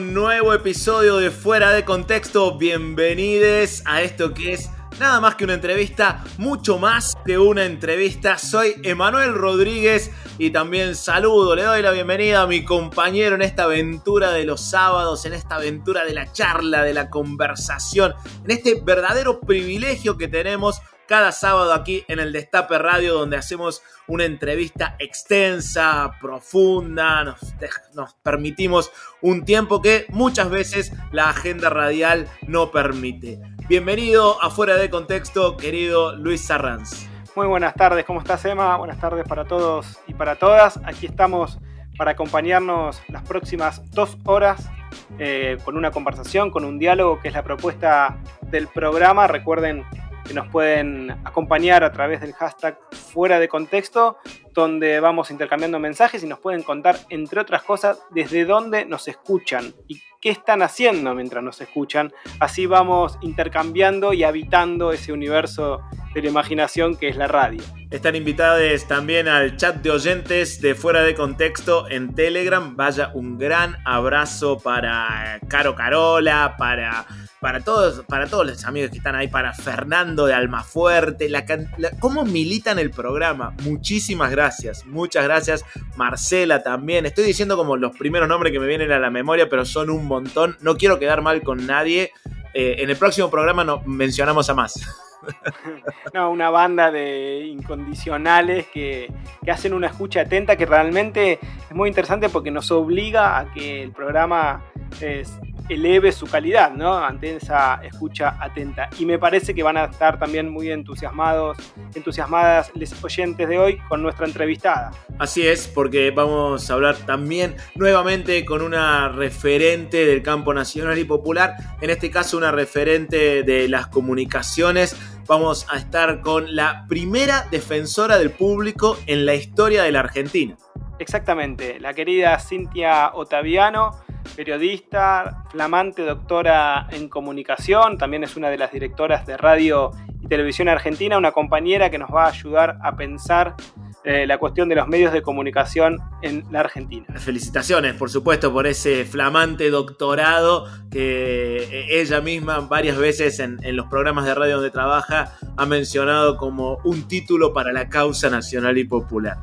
Nuevo episodio de Fuera de Contexto. Bienvenidos a esto que es nada más que una entrevista, mucho más que una entrevista. Soy Emanuel Rodríguez y también saludo, le doy la bienvenida a mi compañero en esta aventura de los sábados, en esta aventura de la charla, de la conversación, en este verdadero privilegio que tenemos cada sábado aquí en el Destape Radio, donde hacemos una entrevista extensa, profunda, nos, permitimos un tiempo que muchas veces la agenda radial no permite. Bienvenido a Fuera de Contexto, querido Luis Sarranz. Muy buenas tardes, ¿cómo estás Emma? Buenas tardes para todos y para todas. Aquí estamos para acompañarnos las próximas dos horas eh, con una conversación, con un diálogo, que es la propuesta del programa. Recuerden que nos pueden acompañar a través del hashtag fuera de contexto, donde vamos intercambiando mensajes y nos pueden contar, entre otras cosas, desde dónde nos escuchan y qué están haciendo mientras nos escuchan. Así vamos intercambiando y habitando ese universo de la imaginación que es la radio. Están invitados también al chat de oyentes de Fuera de Contexto en Telegram. Vaya un gran abrazo para Caro Carola, para, para, todos, para todos los amigos que están ahí, para Fernando de Almafuerte. La, la- ¿Cómo militan el programa? Muchísimas gracias, muchas gracias. Marcela también. Estoy diciendo como los primeros nombres que me vienen a la memoria, pero son un montón. No quiero quedar mal con nadie. Eh, en el próximo programa no, mencionamos a más. Una banda de incondicionales que, que hacen una escucha atenta que realmente es muy interesante porque nos obliga a que el programa eleve su calidad, ¿no? Ante esa escucha atenta. Y me parece que van a estar también muy entusiasmados, entusiasmadas los oyentes de hoy con nuestra entrevistada. Así es, porque vamos a hablar también nuevamente con una referente del campo nacional y popular, en este caso una referente de las comunicaciones. Vamos a estar con la primera defensora del público en la historia de la Argentina. Exactamente, la querida Cintia Otaviano, periodista, flamante doctora en comunicación, también es una de las directoras de radio y televisión argentina, una compañera que nos va a ayudar a pensar eh, la cuestión de los medios de comunicación en la Argentina. Felicitaciones, por supuesto, por ese flamante doctorado que eh, ella misma varias veces en, en los programas de radio donde trabaja ha mencionado como un título para la causa nacional y popular,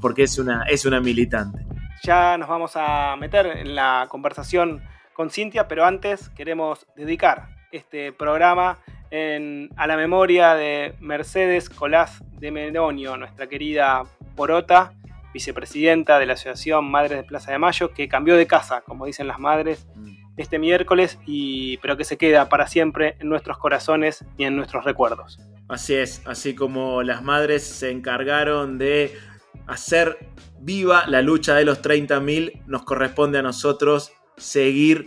porque es una, es una militante. Ya nos vamos a meter en la conversación con Cintia, pero antes queremos dedicar este programa en- a la memoria de Mercedes Colás de Melonio, nuestra querida Porota, vicepresidenta de la Asociación Madres de Plaza de Mayo, que cambió de casa, como dicen las madres, este miércoles, y, pero que se queda para siempre en nuestros corazones y en nuestros recuerdos. Así es, así como las madres se encargaron de hacer viva la lucha de los 30.000, nos corresponde a nosotros seguir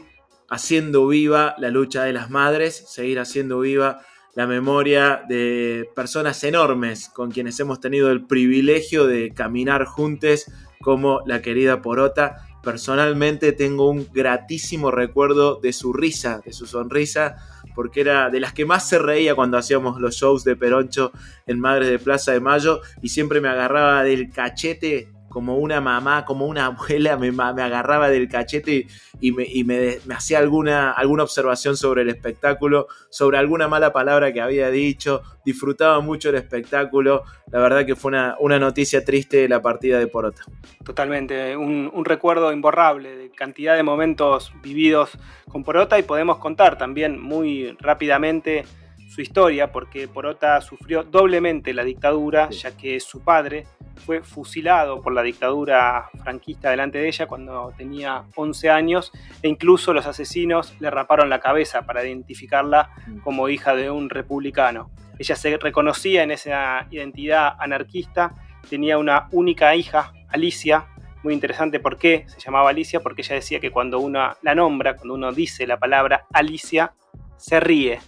haciendo viva la lucha de las madres, seguir haciendo viva la memoria de personas enormes con quienes hemos tenido el privilegio de caminar juntos, como la querida Porota. Personalmente tengo un gratísimo recuerdo de su risa, de su sonrisa, porque era de las que más se reía cuando hacíamos los shows de Peroncho en Madres de Plaza de Mayo y siempre me agarraba del cachete como una mamá, como una abuela, me, me agarraba del cachete y, me, y me, me, hacía alguna, alguna observación sobre el espectáculo, sobre alguna mala palabra que había dicho, disfrutaba mucho el espectáculo, la verdad que fue una, una noticia triste la partida de Porota. Totalmente, un, un recuerdo imborrable de cantidad de momentos vividos con Porota y podemos contar también muy rápidamente su historia, porque Porota sufrió doblemente la dictadura, ya que su padre fue fusilado por la dictadura franquista delante de ella cuando tenía 11 años e incluso los asesinos le raparon la cabeza para identificarla mm. como hija de un republicano. Ella se reconocía en esa identidad anarquista, tenía una única hija, Alicia, muy interesante por qué se llamaba Alicia, porque ella decía que cuando uno la nombra, cuando uno dice la palabra Alicia, se ríe,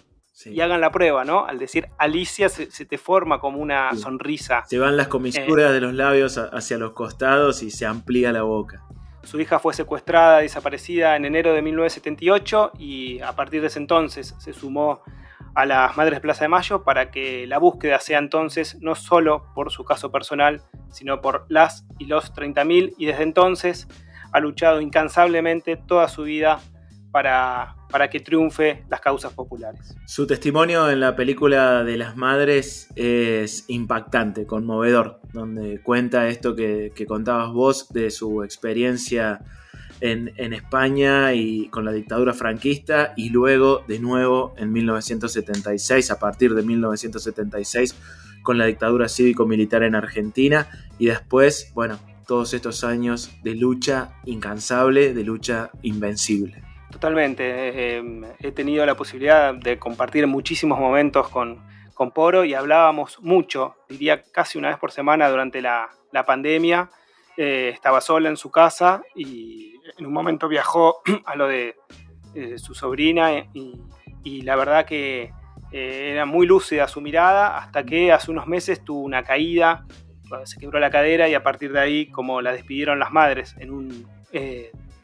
y hagan la prueba, ¿no? Al decir Alicia se, te forma como una sonrisa. Se van las comisuras eh, de los labios hacia los costados y se amplía la boca. Su hija fue secuestrada, desaparecida en enero de 1978 y a partir de ese entonces se sumó a las Madres Plaza de Mayo para que la búsqueda sea entonces no solo por su caso personal, sino por las y los 30.000 y desde entonces ha luchado incansablemente toda su vida para para que triunfe las causas populares. Su testimonio en la película de las madres es impactante, conmovedor, donde cuenta esto que, contabas vos de su experiencia en, España y con la dictadura franquista y luego de nuevo en 1976, a partir de 1976, con la dictadura cívico-militar en Argentina y después, bueno, todos estos años de lucha incansable, de lucha invencible. Totalmente. Eh, em, he tenido la posibilidad de compartir muchísimos momentos con, con, Poro y hablábamos mucho, diría casi una vez por semana durante la, la pandemia. Eh, estaba sola en su casa y en un momento viajó a lo de eh, su sobrina y, y, la verdad que era muy lúcida su mirada hasta que hace unos meses tuvo una caída, se quebró la cadera y a partir de ahí como la despidieron las madres en un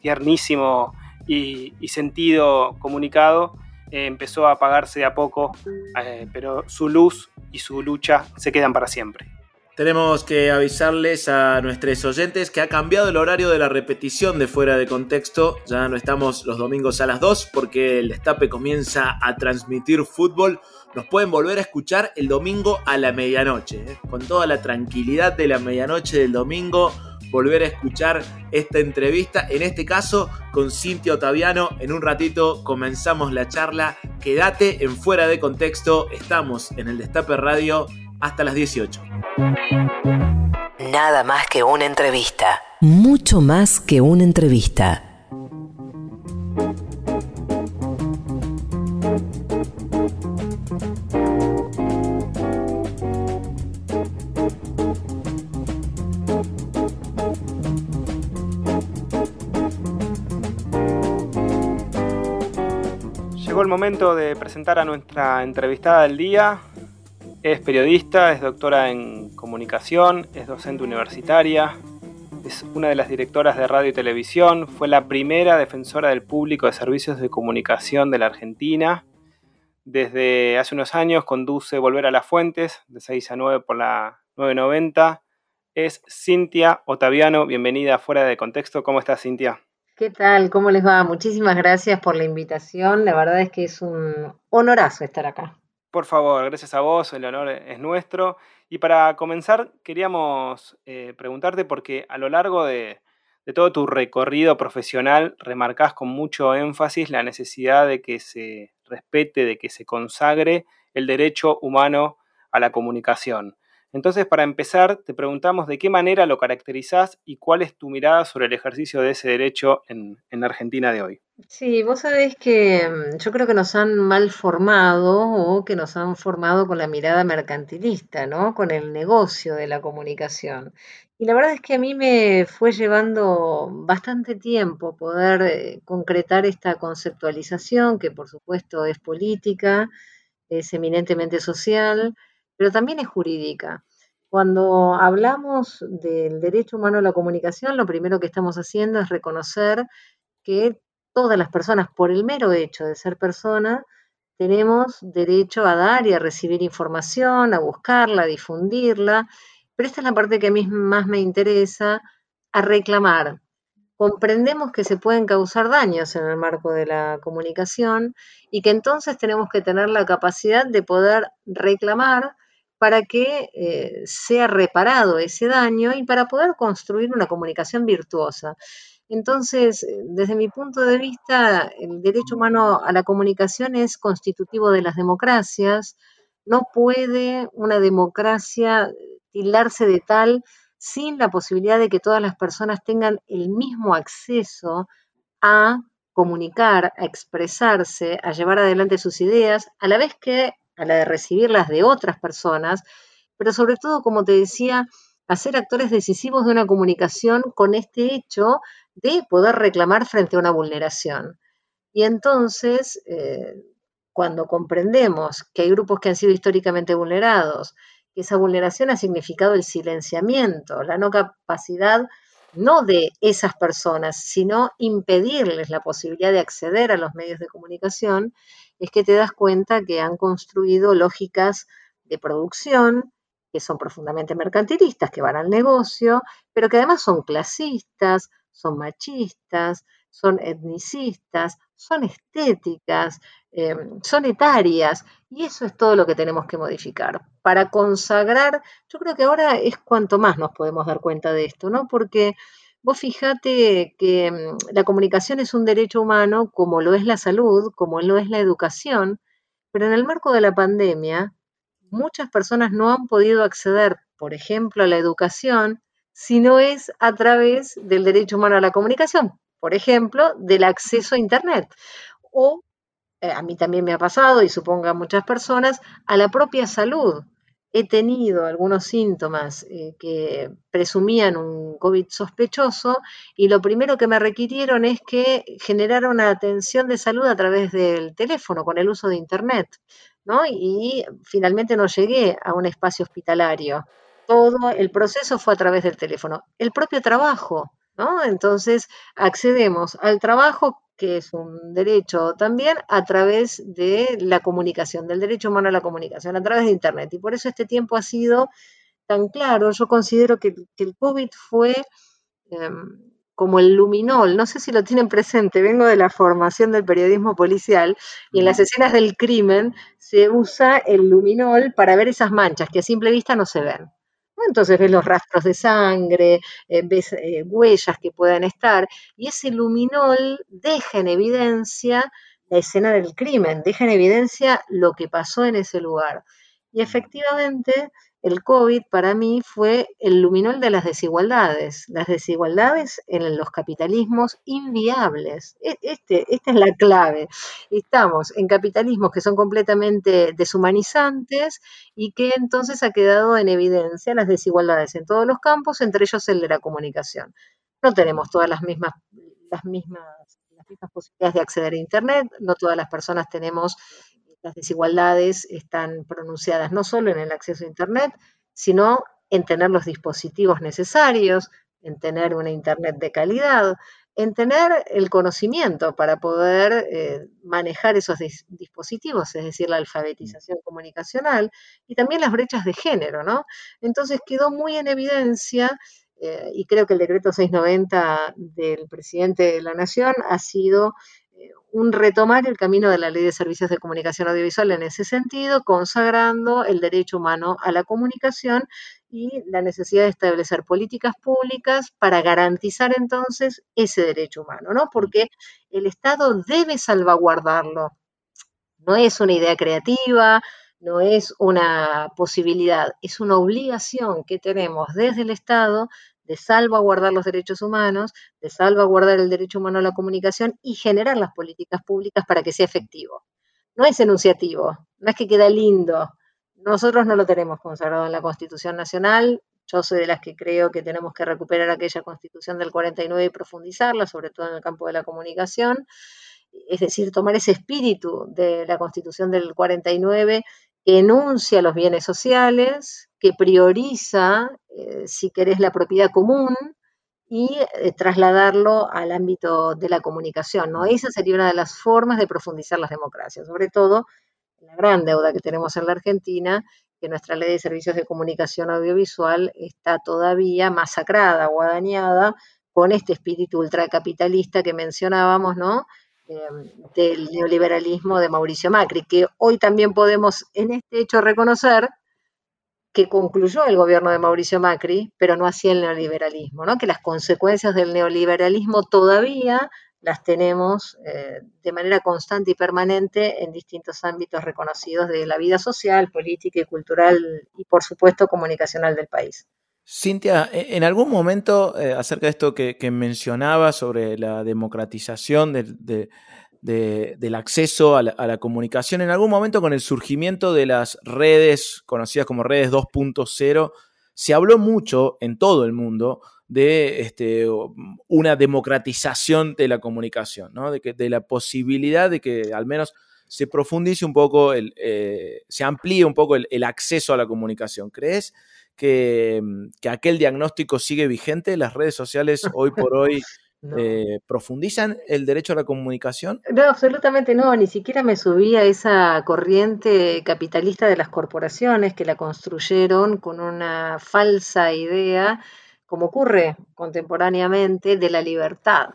tiernísimo y, sentido comunicado, eh, empezó a apagarse de a poco, eh, pero su luz y su lucha se quedan para siempre. Tenemos que avisarles a nuestros oyentes que ha cambiado el horario de la repetición de Fuera de Contexto. Ya no estamos los domingos a las 2 porque el Destape comienza a transmitir fútbol. Nos pueden volver a escuchar el domingo a la medianoche, ¿eh? con toda la tranquilidad de la medianoche del domingo volver a escuchar esta entrevista, en este caso con Cintia Otaviano. En un ratito comenzamos la charla. Quédate en fuera de contexto. Estamos en el Destape Radio hasta las 18. Nada más que una entrevista. Mucho más que una entrevista. Momento de presentar a nuestra entrevistada del día. Es periodista, es doctora en comunicación, es docente universitaria, es una de las directoras de radio y televisión, fue la primera defensora del público de servicios de comunicación de la Argentina. Desde hace unos años conduce Volver a las Fuentes, de 6 a 9 por la 990. Es Cintia Otaviano, bienvenida fuera de contexto. ¿Cómo estás, Cintia? ¿Qué tal? ¿Cómo les va? Muchísimas gracias por la invitación. La verdad es que es un honorazo estar acá. Por favor, gracias a vos, el honor es nuestro. Y para comenzar, queríamos eh, preguntarte porque a lo largo de, de todo tu recorrido profesional remarcás con mucho énfasis la necesidad de que se respete, de que se consagre el derecho humano a la comunicación. Entonces, para empezar, te preguntamos de qué manera lo caracterizás y cuál es tu mirada sobre el ejercicio de ese derecho en, en Argentina de hoy. Sí, vos sabés que mm, yo creo que nos han mal formado o que nos han formado con la mirada mercantilista, ¿no? Con el negocio de la comunicación. Y la verdad es que a mí me fue llevando bastante tiempo poder eh, concretar esta conceptualización, que por supuesto es política, es eminentemente social, pero también es jurídica. Cuando hablamos del derecho humano a la comunicación, lo primero que estamos haciendo es reconocer que todas las personas, por el mero hecho de ser personas, tenemos derecho a dar y a recibir información, a buscarla, a difundirla, pero esta es la parte que a mí más me interesa, a reclamar. Comprendemos que se pueden causar daños en el marco de la comunicación y que entonces tenemos que tener la capacidad de poder reclamar para que eh, sea reparado ese daño y para poder construir una comunicación virtuosa. Entonces, eh, desde mi punto de vista, el derecho humano a la comunicación es constitutivo de las democracias. No puede una democracia tildarse de tal sin la posibilidad de que todas las personas tengan el mismo acceso a comunicar, a expresarse, a llevar adelante sus ideas, a la vez que a la de recibirlas de otras personas, pero sobre todo, como te decía, a ser actores decisivos de una comunicación con este hecho de poder reclamar frente a una vulneración. Y entonces, eh, cuando comprendemos que hay grupos que han sido históricamente vulnerados, que esa vulneración ha significado el silenciamiento, la no capacidad no de esas personas, sino impedirles la posibilidad de acceder a los medios de comunicación, es que te das cuenta que han construido lógicas de producción que son profundamente mercantilistas, que van al negocio, pero que además son clasistas, son machistas, son etnicistas, son estéticas, em, son etarias, y eso es todo lo que tenemos que modificar. Para consagrar, yo creo que ahora es cuanto más nos podemos dar cuenta de esto, ¿no? Porque vos fijate que em, la comunicación es un derecho humano, como lo es la salud, como lo es la educación, pero en el marco de la pandemia, muchas personas no han podido acceder, por ejemplo, a la educación, si no es a través del derecho humano a la comunicación, por ejemplo, del acceso a Internet. O, eh, a mí también me ha pasado, y supongo a muchas personas, a la propia salud. He tenido algunos síntomas eh, que presumían un COVID sospechoso y lo primero que me requirieron es que generara una atención de salud a través del teléfono, con el uso de Internet. ¿no? Y finalmente no llegué a un espacio hospitalario. Todo el proceso fue a través del teléfono. El propio trabajo, ¿no? Entonces accedemos al trabajo, que es un derecho también, a través de la comunicación, del derecho humano a la comunicación, a través de Internet. Y por eso este tiempo ha sido tan claro. Yo considero que, el COVID fue... Em, como el luminol, no sé si lo tienen presente, vengo de la formación del periodismo policial y en las escenas del crimen se usa el luminol para ver esas manchas que a simple vista no se ven. Entonces ves los rastros de sangre, eh, ves eh, huellas que puedan estar y ese luminol deja en evidencia la escena del crimen, deja en evidencia lo que pasó en ese lugar. Y efectivamente el COVID para mí fue el luminol de las desigualdades, las desigualdades en los capitalismos inviables. E, este, esta es la clave. Estamos en capitalismos que son completamente deshumanizantes y que entonces ha quedado en evidencia las desigualdades en todos los campos, entre ellos el de la comunicación. No tenemos todas las mismas, las mismas, las mismas posibilidades de acceder a Internet, no todas las personas tenemos las desigualdades están pronunciadas no solo en el acceso a Internet, sino en tener los dispositivos necesarios, en tener una Internet de calidad, en tener el conocimiento para poder eh, manejar esos dispositivos, es decir, la alfabetización comunicacional y también las brechas de género, ¿no? Entonces quedó muy en evidencia, eh, y creo que el decreto 690 del presidente de la Nación ha sido un retomar el camino de la Ley de Servicios de Comunicación Audiovisual en ese sentido, consagrando el derecho humano a la comunicación y la necesidad de establecer políticas públicas para garantizar entonces ese derecho humano, ¿no? Porque el Estado debe salvaguardarlo. No es una idea creativa, no es una posibilidad, es una obligación que tenemos desde el Estado de salvaguardar los derechos humanos, de salvaguardar el derecho humano a la comunicación y generar las políticas públicas para que sea efectivo. No es enunciativo, no es que queda lindo. Nosotros no lo tenemos consagrado en la Constitución Nacional. Yo soy de las que creo que tenemos que recuperar aquella Constitución del 49 y profundizarla, sobre todo en el campo de la comunicación. Es decir, tomar ese espíritu de la Constitución del 49 enuncia los bienes sociales, que prioriza, eh, si querés, la propiedad común y eh, trasladarlo al ámbito de la comunicación. ¿no? Esa sería una de las formas de profundizar las democracias, sobre todo la gran deuda que tenemos en la Argentina, que nuestra ley de servicios de comunicación audiovisual está todavía masacrada o dañada con este espíritu ultracapitalista que mencionábamos, ¿no? Em, del neoliberalismo de Mauricio Macri, que hoy también podemos en este hecho reconocer que concluyó el gobierno de Mauricio Macri, pero no hacía el neoliberalismo, ¿no? que las consecuencias del neoliberalismo todavía las tenemos eh, de manera constante y permanente en distintos ámbitos reconocidos de la vida social, política y cultural y por supuesto comunicacional del país. Cintia, e, en algún momento, eh, acerca de esto que, mencionaba sobre la democratización del acceso a la, comunicación, en algún momento con el surgimiento de las redes conocidas como redes 2.0, se habló mucho en todo el mundo de este, una democratización de la comunicación, de, que, la posibilidad de que al menos se profundice un poco, eh, se amplíe un poco el acceso a la comunicación. ¿Crees? Mm, que, aquel diagnóstico sigue vigente? ¿Las redes sociales hoy por hoy eh, profundizan el derecho a la comunicación? No, absolutamente no, ni siquiera me subí a esa corriente capitalista de las corporaciones que la construyeron con una falsa idea, como ocurre contemporáneamente, de la libertad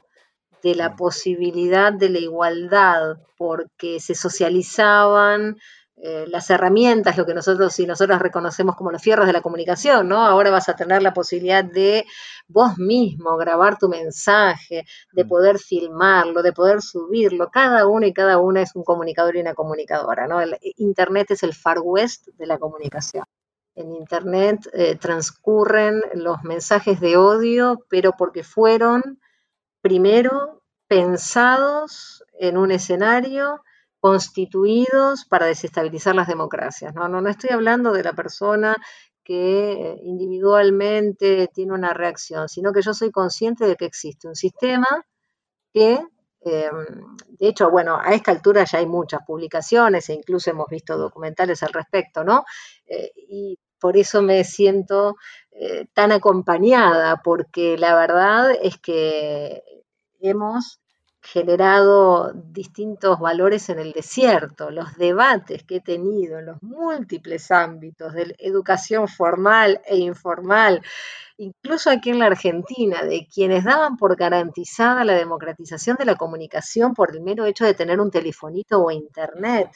de la posibilidad de la igualdad, porque se socializaban eh, las herramientas, lo que nosotros y nosotros reconocemos como los fierros de la comunicación, ¿no? Ahora vas a tener la posibilidad de vos mismo grabar tu mensaje, de mm. poder filmarlo, de poder subirlo. Cada uno y cada una es un comunicador y una comunicadora, ¿no? El Internet es el far west de la comunicación. En Internet eh, transcurren los mensajes de odio, pero porque fueron primero pensados en un escenario constituidos para desestabilizar las democracias. No, no, no estoy hablando de la persona que individualmente tiene una reacción, sino que yo soy consciente de que existe un sistema que, em, de hecho, bueno, a esta altura ya hay muchas publicaciones e incluso hemos visto documentales al respecto, ¿no? Eh, y por eso me siento eh, tan acompañada, porque la verdad es que hemos generado distintos valores en el desierto, los debates que he tenido en los múltiples ámbitos de educación formal e informal, incluso aquí en la Argentina, de quienes daban por garantizada la democratización de la comunicación por el mero hecho de tener un telefonito o internet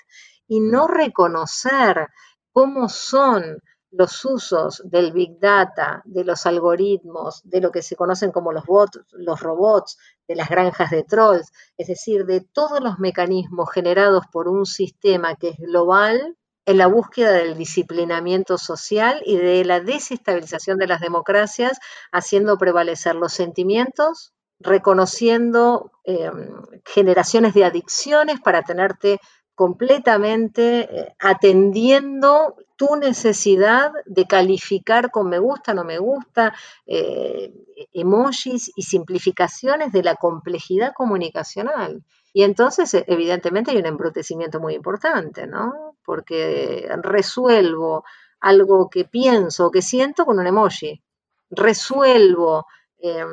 y no reconocer cómo son los usos del Big Data, de los algoritmos, de lo que se conocen como los bots, los robots, de las granjas de trolls, es decir, de todos los mecanismos generados por un sistema que es global en la búsqueda del disciplinamiento social y de la desestabilización de las democracias, haciendo prevalecer los sentimientos, reconociendo em, generaciones de adicciones para tenerte completamente eh, atendiendo tu necesidad de calificar con me gusta, no me gusta, eh, emojis y simplificaciones de la complejidad comunicacional. Y entonces, e, evidentemente, hay un embrutecimiento muy importante, ¿no? Porque resuelvo algo que pienso o que siento con un emoji. Resuelvo em,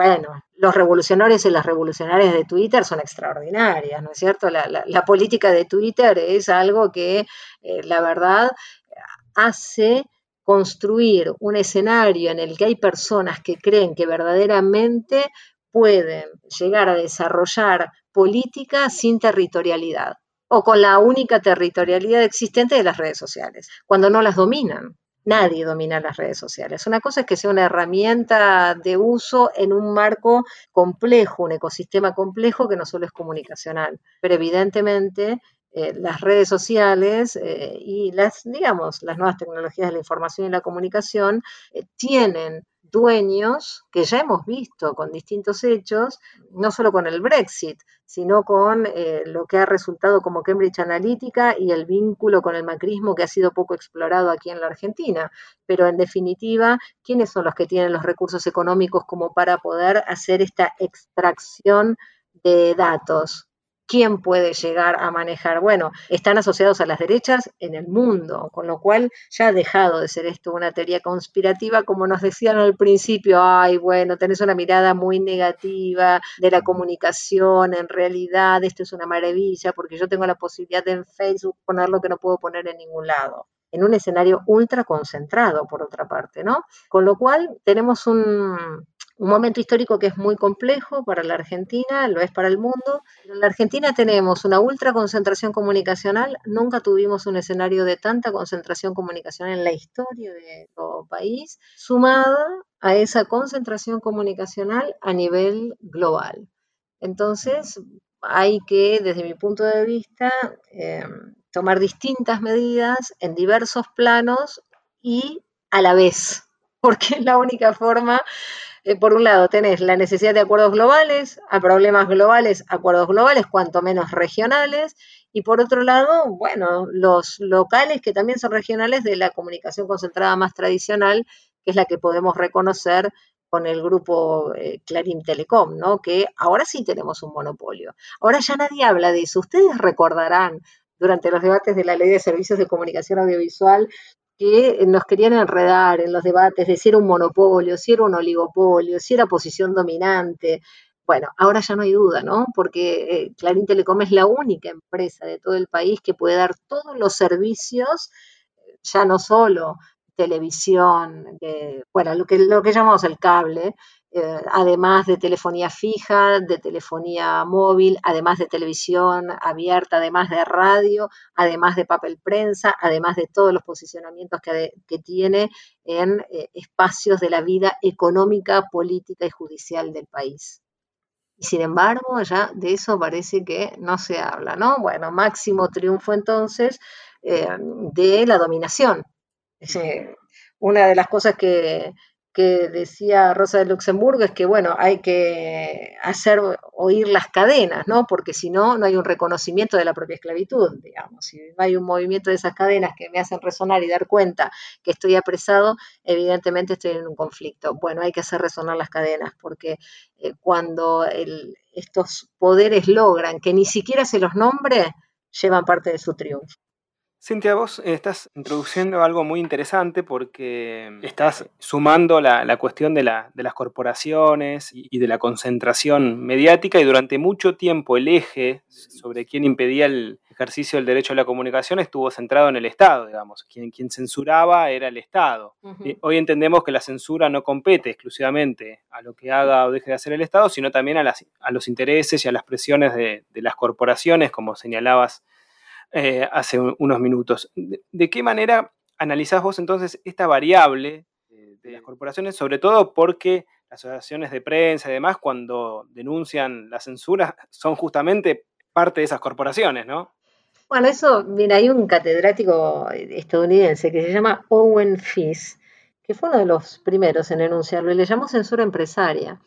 bueno, los revolucionarios y las revolucionarias de Twitter son extraordinarias, ¿no es cierto? La, política de Twitter es algo que, eh, la verdad, hace construir un escenario en el que hay personas que creen que verdaderamente pueden llegar a desarrollar política sin territorialidad o con la única territorialidad existente de las redes sociales, cuando no las dominan. Nadie domina las redes sociales. Una cosa es que sea una herramienta de uso en un marco complejo, un ecosistema complejo que no solo es comunicacional, pero evidentemente eh, las redes sociales eh, y las, digamos, las nuevas tecnologías de la información y la comunicación eh, tienen dueños que ya hemos visto con distintos hechos, no solo con el Brexit, sino con eh, lo que ha resultado como Cambridge Analytica y el vínculo con el macrismo que ha sido poco explorado aquí en la Argentina. Pero en definitiva, ¿quiénes son los que tienen los recursos económicos como para poder hacer esta extracción de datos? Quién puede llegar a manejar. Bueno, están asociados a las derechas en el mundo, con lo cual ya ha dejado de ser esto una teoría conspirativa, como nos decían al principio, ay, bueno, tenés una mirada muy negativa de la comunicación, en realidad esto es una maravilla, porque yo tengo la posibilidad de en Facebook poner lo que no puedo poner en ningún lado. en un escenario ultra concentrado, por otra parte, ¿no? Con lo cual tenemos un, un momento histórico que es muy complejo para la Argentina, lo es para el mundo. En la Argentina tenemos una ultra concentración comunicacional, nunca tuvimos un escenario de tanta concentración comunicacional en la historia de todo país, sumada a esa concentración comunicacional a nivel global. Entonces, hay que, desde mi punto de vista, eh, tomar distintas medidas en diversos planos y a la vez, porque es la única forma eh, por un lado, tenés la necesidad de acuerdos globales, a problemas globales, acuerdos globales, cuanto menos regionales, y por otro lado, bueno, los locales que también son regionales de la comunicación concentrada más tradicional, que es la que podemos reconocer con el grupo eh, Clarín Telecom, ¿no? Que ahora sí tenemos un monopolio. Ahora ya nadie habla de eso. Ustedes recordarán durante los debates de la Ley de Servicios de Comunicación Audiovisual que nos querían enredar en los debates de si era un monopolio, si era un oligopolio, si era posición dominante. Bueno, ahora ya no hay duda, ¿no? Porque eh, Clarín Telecom es la única empresa de todo el país que puede dar todos los servicios, ya no solo televisión, bueno, lo que, lo que llamamos el cable, eh, además de telefonía fija, de telefonía móvil, además de televisión abierta, además de radio, además de papel prensa, además de todos los posicionamientos que, tiene en eh, espacios de la vida económica, política y judicial del país. Y sin embargo, ya de eso parece que no se habla, ¿no? Bueno, máximo triunfo entonces eh, de la dominación. una de las cosas que, que decía Rosa de Luxemburgo es que, bueno, hay que hacer oír las cadenas, ¿no? Porque si no, no hay un reconocimiento de la propia esclavitud, digamos. Si no hay un movimiento de esas cadenas que me hacen resonar y dar cuenta que estoy apresado, evidentemente estoy en un conflicto. Bueno, hay que hacer resonar las cadenas, porque eh, cuando estos poderes logran que ni siquiera se los nombre, llevan parte de su triunfo. Cintia, vos estás introduciendo algo muy interesante porque estás sumando la, cuestión de, las corporaciones y, de la concentración mediática y durante mucho tiempo el eje sobre quién impedía el ejercicio del derecho a la comunicación estuvo centrado en el Estado, digamos. Quien, quien censuraba era el Estado. hoy entendemos que la censura no compete exclusivamente a lo que haga o deje de hacer el Estado, sino también a, los intereses y a las presiones de las corporaciones, como señalabas eh, hace unos minutos. ¿De, qué manera analizás vos entonces esta variable de las corporaciones, sobre todo porque las asociaciones de prensa y demás, cuando denuncian la censura, son justamente parte de esas corporaciones, ¿no? Bueno, eso, mira, hay un catedrático estadounidense que se llama Owen Fish, que fue uno de los primeros en enunciarlo, y le llamó censura empresaria.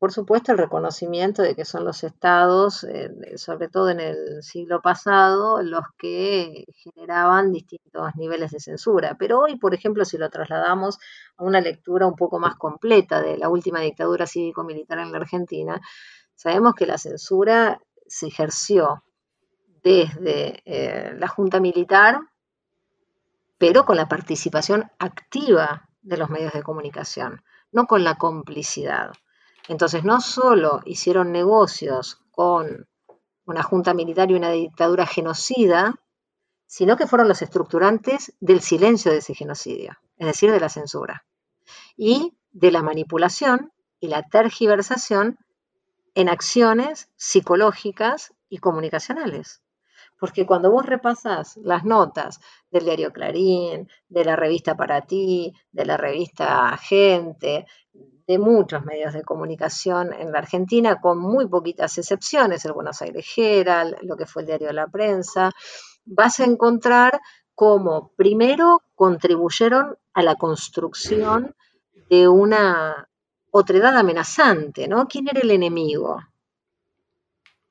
Por supuesto, el reconocimiento de que son los estados, eh, sobre todo en el siglo pasado, los que generaban distintos niveles de censura. Pero hoy, por ejemplo, si lo trasladamos a una lectura un poco más completa de la última dictadura cívico-militar en la Argentina, sabemos que la censura se ejerció desde eh, la Junta Militar, pero con la participación activa de los medios de comunicación, no con la complicidad. Entonces, no solo hicieron negocios con una junta militar y una dictadura genocida, sino que fueron los estructurantes del silencio de ese genocidio, es decir, de la censura, y de la manipulación y la tergiversación en acciones psicológicas y comunicacionales. Porque cuando vos repasás las notas del diario Clarín, de la revista Para Ti, de la revista Gente, de muchos medios de comunicación en la Argentina, con muy poquitas excepciones, el Buenos Aires Herald, lo que fue el diario de la prensa, vas a encontrar cómo primero contribuyeron a la construcción de una otredad amenazante, ¿no? ¿Quién era el enemigo?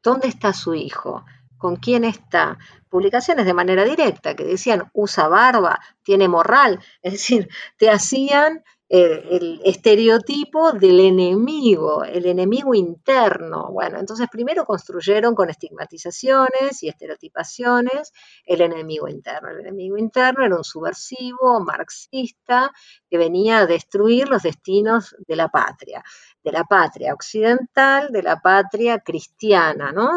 ¿Dónde está su hijo? ¿Con quién está? Publicaciones de manera directa que decían usa barba, tiene morral, es decir, te hacían el estereotipo del enemigo, el enemigo interno. Bueno, entonces primero construyeron con estigmatizaciones y estereotipaciones el enemigo interno. El enemigo interno era un subversivo marxista que venía a destruir los destinos de la patria. De la patria occidental, de la patria cristiana, ¿no?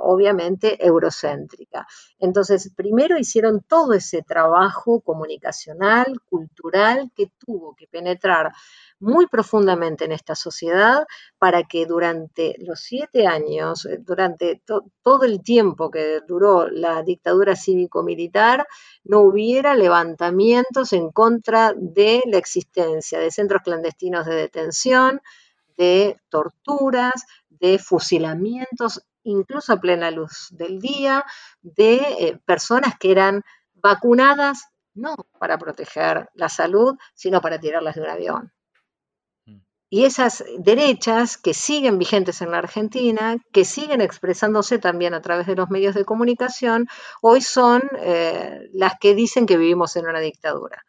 obviamente eurocéntrica. Entonces, primero hicieron todo ese trabajo comunicacional, cultural, que tuvo que penetrar muy profundamente en esta sociedad para que durante los siete años, eh, durante todo el tiempo que duró la dictadura cívico-militar, no hubiera levantamientos en contra de la existencia de centros clandestinos de detención, de torturas, de fusilamientos, incluso a plena luz del día, de eh, personas que eran vacunadas no para proteger la salud, sino para tirarlas de un avión. Y esas derechas que siguen vigentes en la Argentina, que siguen expresándose también a través de los medios de comunicación, hoy son eh, las que dicen que vivimos en una dictadura.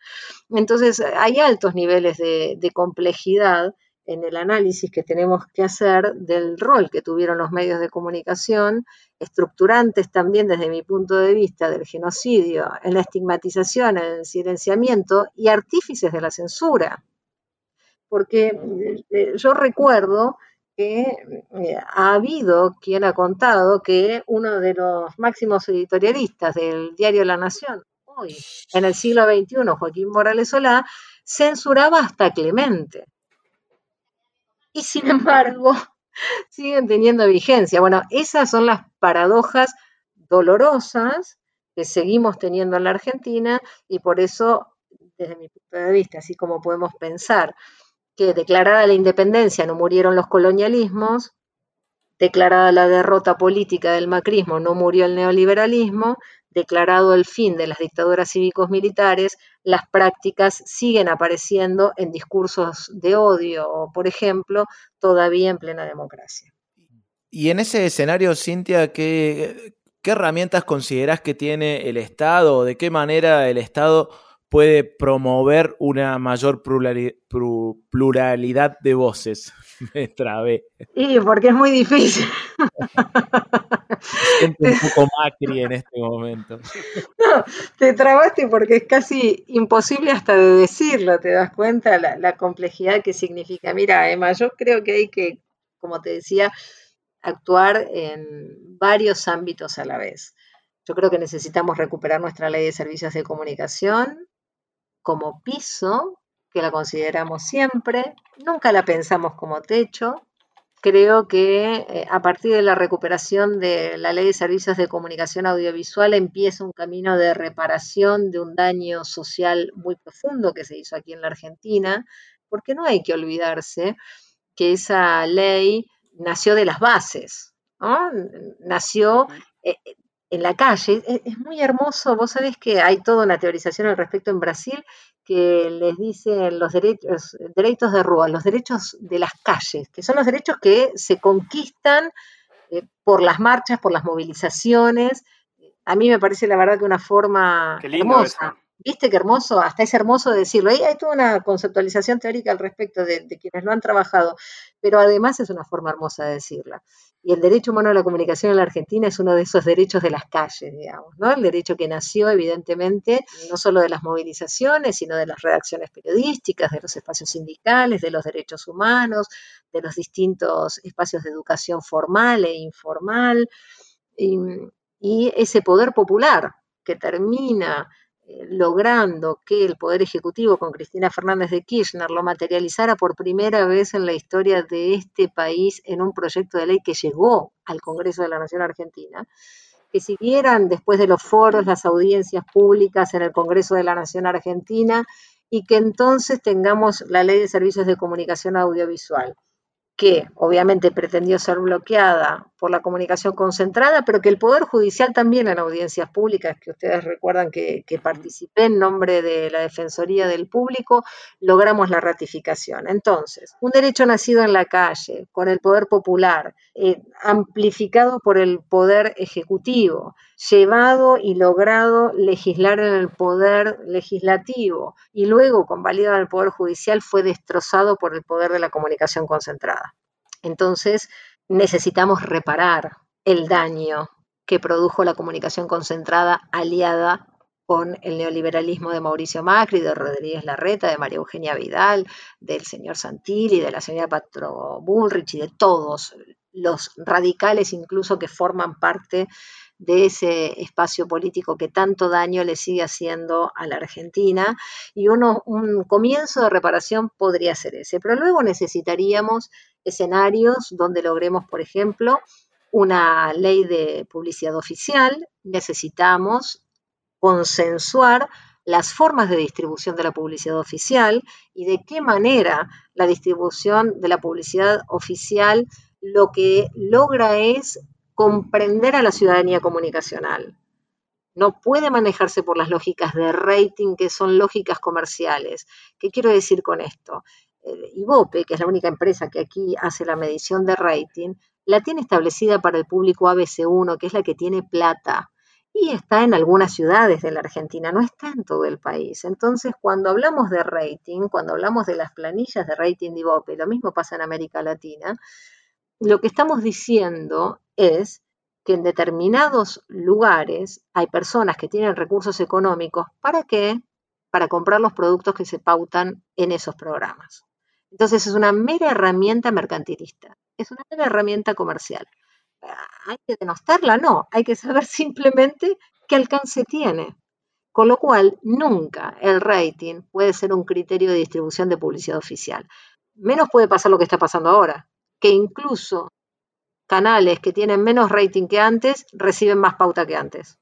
Entonces, hay altos niveles de, complejidad en el análisis que tenemos que hacer del rol que tuvieron los medios de comunicación, estructurantes también desde mi punto de vista del genocidio, en la estigmatización, en el silenciamiento y artífices de la censura porque eh, yo recuerdo que eh, ha habido quien ha contado que uno de los máximos editorialistas del diario La Nación, hoy, en el siglo XXI, Joaquín Morales Solá, censuraba hasta Clemente. Y sin embargo, siguen teniendo vigencia. Bueno, esas son las paradojas dolorosas que seguimos teniendo en la Argentina y por eso, desde mi punto de vista, así como podemos pensar que declarada la independencia no murieron los colonialismos, declarada la derrota política del macrismo no murió el neoliberalismo, declarado el fin de las dictaduras cívicos militares, las prácticas siguen apareciendo en discursos de odio, por ejemplo, todavía en plena democracia. Y en ese escenario, Cintia, ¿qué, qué herramientas consideras que tiene el Estado? ¿De qué manera el Estado puede promover una mayor pluralidad de voces. Me trabé. Y porque es muy difícil. Siento un poco macri en este momento. No, te trabaste porque es casi imposible hasta de decirlo, te das cuenta la, la complejidad que significa. Mira, Emma, yo creo que hay que, como te decía, actuar en varios ámbitos a la vez. Yo creo que necesitamos recuperar nuestra ley de servicios de comunicación, como piso, que la consideramos siempre, nunca la pensamos como techo. Creo que eh, a partir de la recuperación de la ley de servicios de comunicación audiovisual empieza un camino de reparación de un daño social muy profundo que se hizo aquí en la Argentina, porque no hay que olvidarse que esa ley nació de las bases, nació eh, en la calle. Es, muy hermoso, vos sabés que hay toda una teorización al respecto en Brasil que les dicen los derechos, derechos de rúa, los derechos de las calles, que son los derechos que se conquistan eh, por las marchas, por las movilizaciones. A mí me parece la verdad que una forma hermosa. ¿Viste qué hermoso? Hasta es hermoso decirlo. Ahí hay toda una conceptualización teórica al respecto de, de, quienes lo han trabajado, pero además es una forma hermosa de decirla. Y el derecho humano a la comunicación en la Argentina es uno de esos derechos de las calles, digamos, ¿no? El derecho que nació, evidentemente, no solo de las movilizaciones, sino de las redacciones periodísticas, de los espacios sindicales, de los derechos humanos, de los distintos espacios de educación formal e informal, y, y ese poder popular que termina logrando que el Poder Ejecutivo con Cristina Fernández de Kirchner lo materializara por primera vez en la historia de este país en un proyecto de ley que llegó al Congreso de la Nación Argentina, que siguieran después de los foros las audiencias públicas en el Congreso de la Nación Argentina y que entonces tengamos la ley de servicios de comunicación audiovisual que obviamente pretendió ser bloqueada por la comunicación concentrada, pero que el Poder Judicial también en audiencias públicas, que ustedes recuerdan que, participé en nombre de la Defensoría del Público, logramos la ratificación. Entonces, un derecho nacido en la calle, con el poder popular, eh, amplificado por el Poder Ejecutivo, llevado y logrado legislar en el Poder Legislativo y luego convalidado en el Poder Judicial, fue destrozado por el poder de la comunicación concentrada. Entonces, necesitamos reparar el daño que produjo la comunicación concentrada aliada con el neoliberalismo de Mauricio Macri, de Rodríguez Larreta, de María Eugenia Vidal, del señor Santilli, de la señora Patro Bullrich y de todos los radicales incluso que forman parte de ese espacio político que tanto daño le sigue haciendo a la Argentina. Y uno, un comienzo de reparación podría ser ese. Pero luego necesitaríamos escenarios donde logremos, por ejemplo, una ley de publicidad oficial, necesitamos consensuar las formas de distribución de la publicidad oficial y de qué manera la distribución de la publicidad oficial lo que logra es comprender a la ciudadanía comunicacional. No puede manejarse por las lógicas de rating que son lógicas comerciales. ¿Qué quiero decir con esto? Eh, Ibope, que es la única empresa que aquí hace la medición de rating, la tiene establecida para el público ABC1, que es la que tiene plata y está en algunas ciudades de la Argentina, no está en todo el país. Entonces, cuando hablamos de rating, cuando hablamos de las planillas de rating de Ibope, lo mismo pasa en América Latina, lo que estamos diciendo es que en determinados lugares hay personas que tienen recursos económicos, ¿para qué? Para comprar los productos que se pautan en esos programas. Entonces es una mera herramienta mercantilista, es una mera herramienta comercial hay que denostarla, no, hay que saber simplemente qué alcance tiene. Con lo cual, nunca el rating puede ser un criterio de distribución de publicidad oficial. Menos puede pasar lo que está pasando ahora, que incluso canales que tienen menos rating que antes reciben más pauta que antes.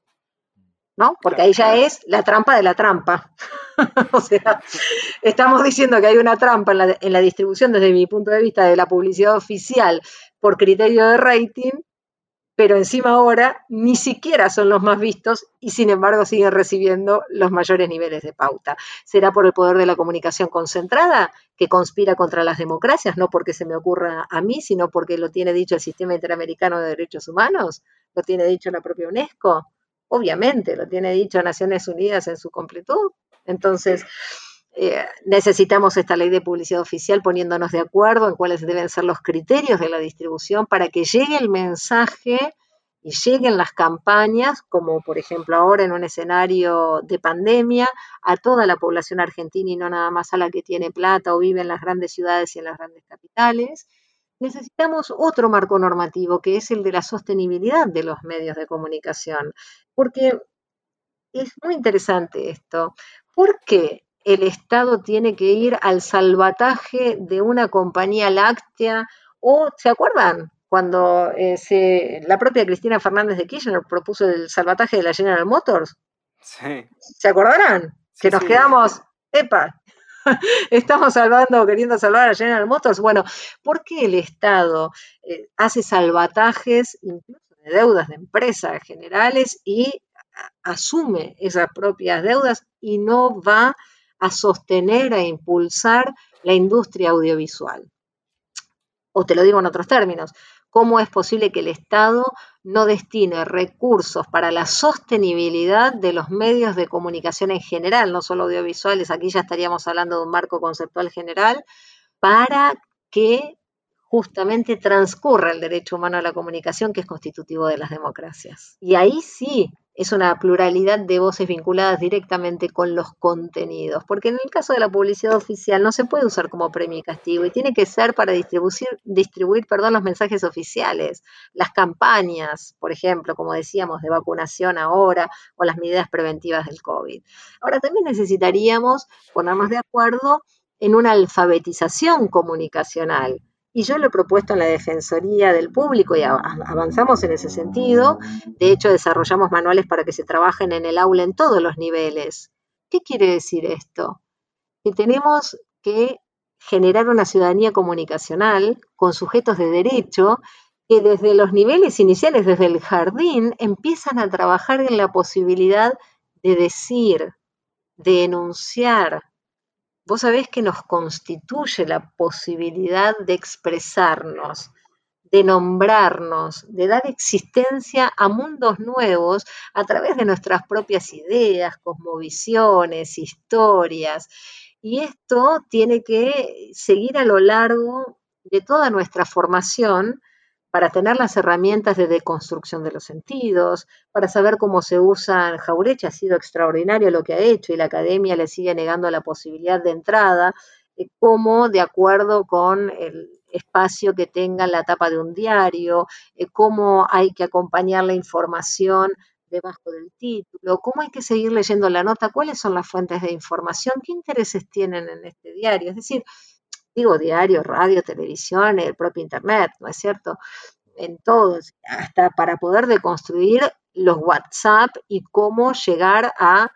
¿No? Porque ahí ya es la trampa de la trampa. o sea, estamos diciendo que hay una trampa en la, en la distribución desde mi punto de vista de la publicidad oficial por criterio de rating pero encima ahora ni siquiera son los más vistos y sin embargo siguen recibiendo los mayores niveles de pauta. ¿Será por el poder de la comunicación concentrada que conspira contra las democracias? No porque se me ocurra a mí, sino porque lo tiene dicho el Sistema Interamericano de Derechos Humanos, lo tiene dicho la propia UNESCO, obviamente, lo tiene dicho Naciones Unidas en su completud. Entonces, eh, necesitamos esta ley de publicidad oficial poniéndonos de acuerdo en cuáles deben ser los criterios de la distribución para que llegue el mensaje y lleguen las campañas, como por ejemplo ahora en un escenario de pandemia, a toda la población argentina y no nada más a la que tiene plata o vive en las grandes ciudades y en las grandes capitales. Necesitamos otro marco normativo que es el de la sostenibilidad de los medios de comunicación, porque es muy interesante esto. ¿Por qué el Estado tiene que ir al salvataje de una compañía láctea o, ¿se acuerdan? Cuando eh, la propia Cristina Fernández de Kirchner propuso el salvataje de la General Motors. Sí. ¿Se acordarán? que nos quedamos, epa, estamos salvando, queriendo salvar a General Motors. Bueno, ¿por qué el Estado eh, hace salvatajes incluso de deudas de empresas generales y asume esas propias deudas y no va a sostener, a impulsar la industria audiovisual. O te lo digo en otros términos, ¿cómo es posible que el Estado no destine recursos para la sostenibilidad de los medios de comunicación en general, no solo audiovisuales, aquí ya estaríamos hablando de un marco conceptual general, para que justamente transcurra el derecho humano a la comunicación que es constitutivo de las democracias. Y ahí sí es una pluralidad de voces vinculadas directamente con los contenidos, porque en el caso de la publicidad oficial no se puede usar como premio y castigo y tiene que ser para distribuir, distribuir perdón, los mensajes oficiales, las campañas, por ejemplo, como decíamos, de vacunación ahora o las medidas preventivas del COVID. Ahora también necesitaríamos ponernos de acuerdo en una alfabetización comunicacional y yo lo he propuesto en la Defensoría del Público y avanzamos en ese sentido. De hecho, desarrollamos manuales para que se trabajen en el aula en todos los niveles. ¿Qué quiere decir esto? Que tenemos que generar una ciudadanía comunicacional con sujetos de derecho que desde los niveles iniciales, desde el jardín, empiezan a trabajar en la posibilidad de decir, de enunciar, vos sabés que nos constituye la posibilidad de expresarnos, de nombrarnos, de dar existencia a mundos nuevos a través de nuestras propias ideas, cosmovisiones, historias. Y esto tiene que seguir a lo largo de toda nuestra formación para tener las herramientas de deconstrucción de los sentidos, para saber cómo se usan. Jaureche ha sido extraordinario lo que ha hecho y la academia le sigue negando la posibilidad de entrada, eh, cómo de acuerdo con el espacio que tenga la tapa de un diario, eh, cómo hay que acompañar la información debajo del título, cómo hay que seguir leyendo la nota, cuáles son las fuentes de información, qué intereses tienen en este diario. Es decir, digo diario, radio, televisión, el propio Internet, ¿no es cierto? En todos, hasta para poder deconstruir los WhatsApp y cómo llegar a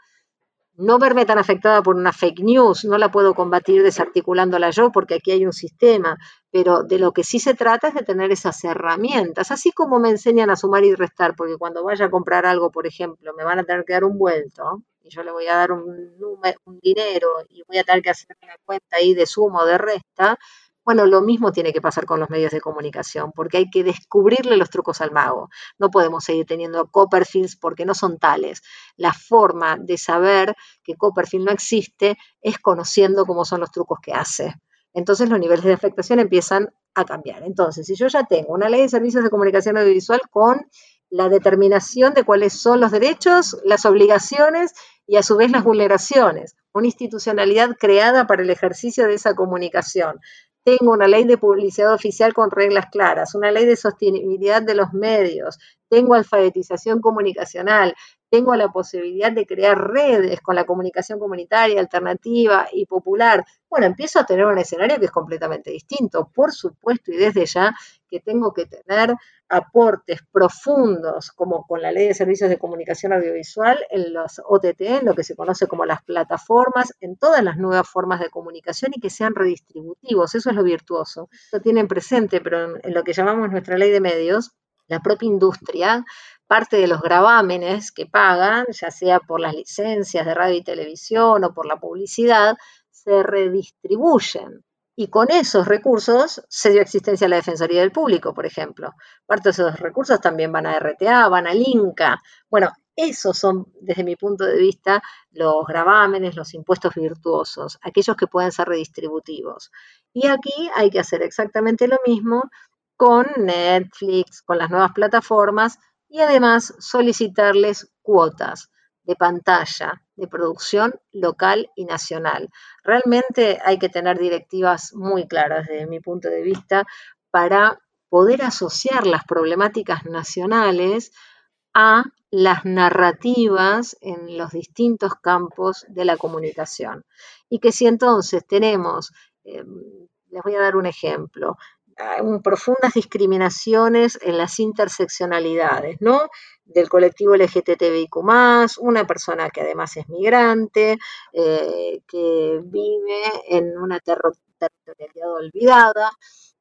no verme tan afectada por una fake news, no la puedo combatir desarticulándola yo porque aquí hay un sistema, pero de lo que sí se trata es de tener esas herramientas, así como me enseñan a sumar y restar, porque cuando vaya a comprar algo, por ejemplo, me van a tener que dar un vuelto yo le voy a dar un, número, un dinero y voy a tener que hacer una cuenta ahí de suma o de resta, bueno, lo mismo tiene que pasar con los medios de comunicación, porque hay que descubrirle los trucos al mago. No podemos seguir teniendo Copperfields porque no son tales. La forma de saber que Copperfield no existe es conociendo cómo son los trucos que hace. Entonces los niveles de afectación empiezan a cambiar. Entonces, si yo ya tengo una ley de servicios de comunicación audiovisual con la determinación de cuáles son los derechos, las obligaciones y a su vez las vulneraciones, una institucionalidad creada para el ejercicio de esa comunicación, tengo una ley de publicidad oficial con reglas claras, una ley de sostenibilidad de los medios, tengo alfabetización comunicacional, tengo la posibilidad de crear redes con la comunicación comunitaria, alternativa y popular. Bueno, empiezo a tener un escenario que es completamente distinto. Por supuesto, y desde ya que tengo que tener aportes profundos, como con la ley de servicios de comunicación audiovisual, en los OTT, en lo que se conoce como las plataformas, en todas las nuevas formas de comunicación y que sean redistributivos. Eso es lo virtuoso. Lo tienen presente, pero en lo que llamamos nuestra ley de medios, la propia industria parte de los gravámenes que pagan, ya sea por las licencias de radio y televisión o por la publicidad, se redistribuyen. Y con esos recursos se dio existencia a la Defensoría del Público, por ejemplo. Parte de esos recursos también van a RTA, van al INCA. Bueno, esos son, desde mi punto de vista, los gravámenes, los impuestos virtuosos, aquellos que pueden ser redistributivos. Y aquí hay que hacer exactamente lo mismo con Netflix, con las nuevas plataformas, y además solicitarles cuotas de pantalla, de producción local y nacional. Realmente hay que tener directivas muy claras desde mi punto de vista para poder asociar las problemáticas nacionales a las narrativas en los distintos campos de la comunicación. Y que si entonces tenemos, eh, les voy a dar un ejemplo, profundas discriminaciones en las interseccionalidades, ¿no? Del colectivo LGTBIQ, una persona que además es migrante, eh, que vive en una territorialidad olvidada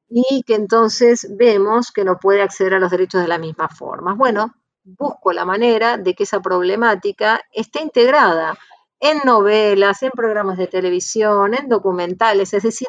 y que entonces vemos que no puede acceder a los derechos de la misma forma. Bueno, busco la manera de que esa problemática esté integrada en novelas, en programas de televisión, en documentales, es decir,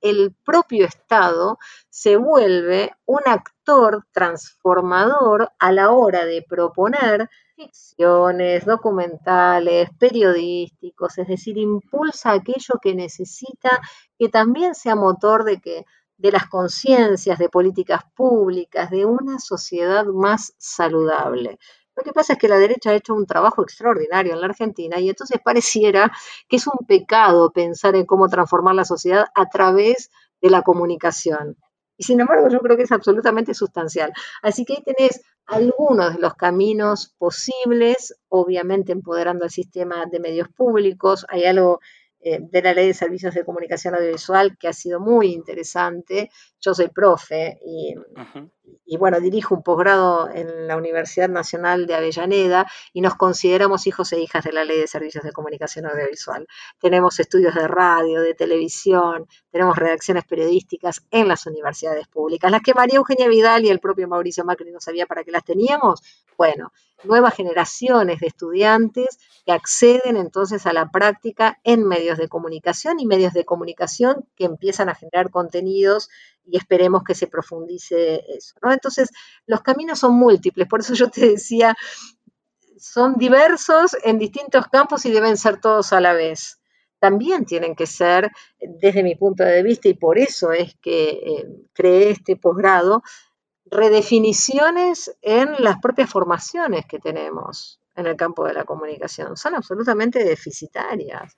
el, propio Estado se vuelve un actor transformador a la hora de proponer ficciones, documentales, periodísticos, es decir, impulsa aquello que necesita que también sea motor de que de las conciencias de políticas públicas, de una sociedad más saludable. Lo que pasa es que la derecha ha hecho un trabajo extraordinario en la Argentina y entonces pareciera que es un pecado pensar en cómo transformar la sociedad a través de la comunicación. Y sin embargo, yo creo que es absolutamente sustancial. Así que ahí tenés algunos de los caminos posibles, obviamente empoderando al sistema de medios públicos. Hay algo eh, de la Ley de Servicios de Comunicación Audiovisual, que ha sido muy interesante. Yo soy profe y, y bueno, dirijo un posgrado en la Universidad Nacional de Avellaneda y nos consideramos hijos e hijas de la Ley de Servicios de Comunicación Audiovisual. Tenemos estudios de radio, de televisión, tenemos redacciones periodísticas en las universidades públicas, las que María Eugenia Vidal y el propio Mauricio Macri no sabía para qué las teníamos. Bueno, nuevas generaciones de estudiantes que acceden entonces a la práctica en medios de comunicación y medios de comunicación que empiezan a generar contenidos y esperemos que se profundice eso. ¿no? Entonces, los caminos son múltiples, por eso yo te decía, son diversos en distintos campos y deben ser todos a la vez. También tienen que ser, desde mi punto de vista, y por eso es que eh, creé este posgrado, redefiniciones en las propias formaciones que tenemos en el campo de la comunicación. Son absolutamente deficitarias.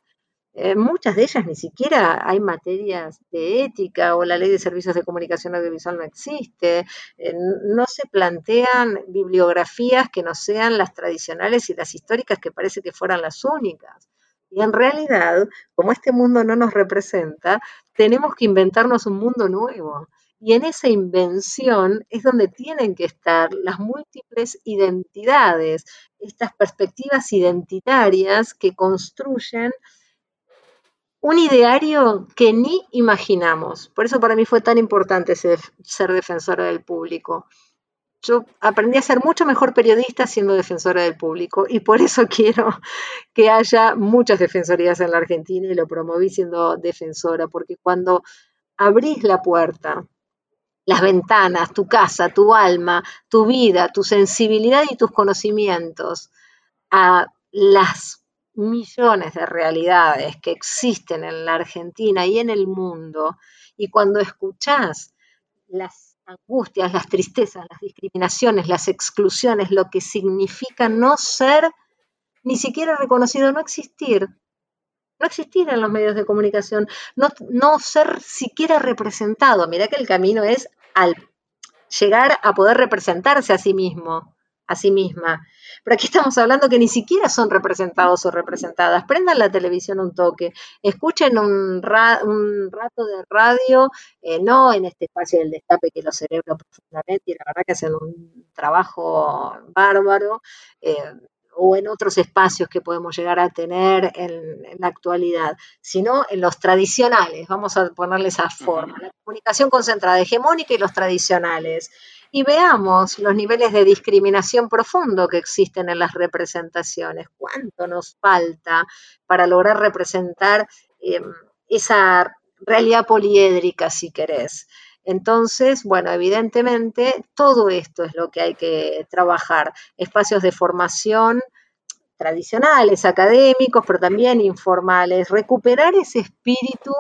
Eh, muchas de ellas ni siquiera hay materias de ética o la ley de servicios de comunicación audiovisual no existe. Eh, no se plantean bibliografías que no sean las tradicionales y las históricas que parece que fueran las únicas. Y en realidad, como este mundo no nos representa, tenemos que inventarnos un mundo nuevo. Y en esa invención es donde tienen que estar las múltiples identidades, estas perspectivas identitarias que construyen un ideario que ni imaginamos. Por eso para mí fue tan importante ser, defensora del público. Yo aprendí a ser mucho mejor periodista siendo defensora del público y por eso quiero que haya muchas defensorías en la Argentina y lo promoví siendo defensora, porque cuando abrís la puerta, las ventanas, tu casa, tu alma, tu vida, tu sensibilidad y tus conocimientos a las millones de realidades que existen en la Argentina y en el mundo, y cuando escuchás las angustias, las tristezas, las discriminaciones, las exclusiones, lo que significa no ser ni siquiera reconocido, no existir, no existir en los medios de comunicación, no, no ser siquiera representado. Mira que el camino es al llegar a poder representarse a sí mismo, a sí misma. Pero aquí estamos hablando que ni siquiera son representados o representadas. Prendan la televisión un toque, escuchen un, rato de radio, eh, no en este espacio del destape que los cerebros profundamente y la verdad que hacen un trabajo bárbaro. Eh, o en otros espacios que podemos llegar a tener en, en, la actualidad, sino en los tradicionales, vamos a ponerle esa forma, la comunicación concentrada, hegemónica y los tradicionales, y veamos los niveles de discriminación profundo que existen en las representaciones, cuánto nos falta para lograr representar eh, esa realidad poliédrica, si querés. Entonces, bueno, evidentemente todo esto es lo que hay que trabajar, espacios de formación tradicionales, académicos, pero también informales, recuperar ese espíritu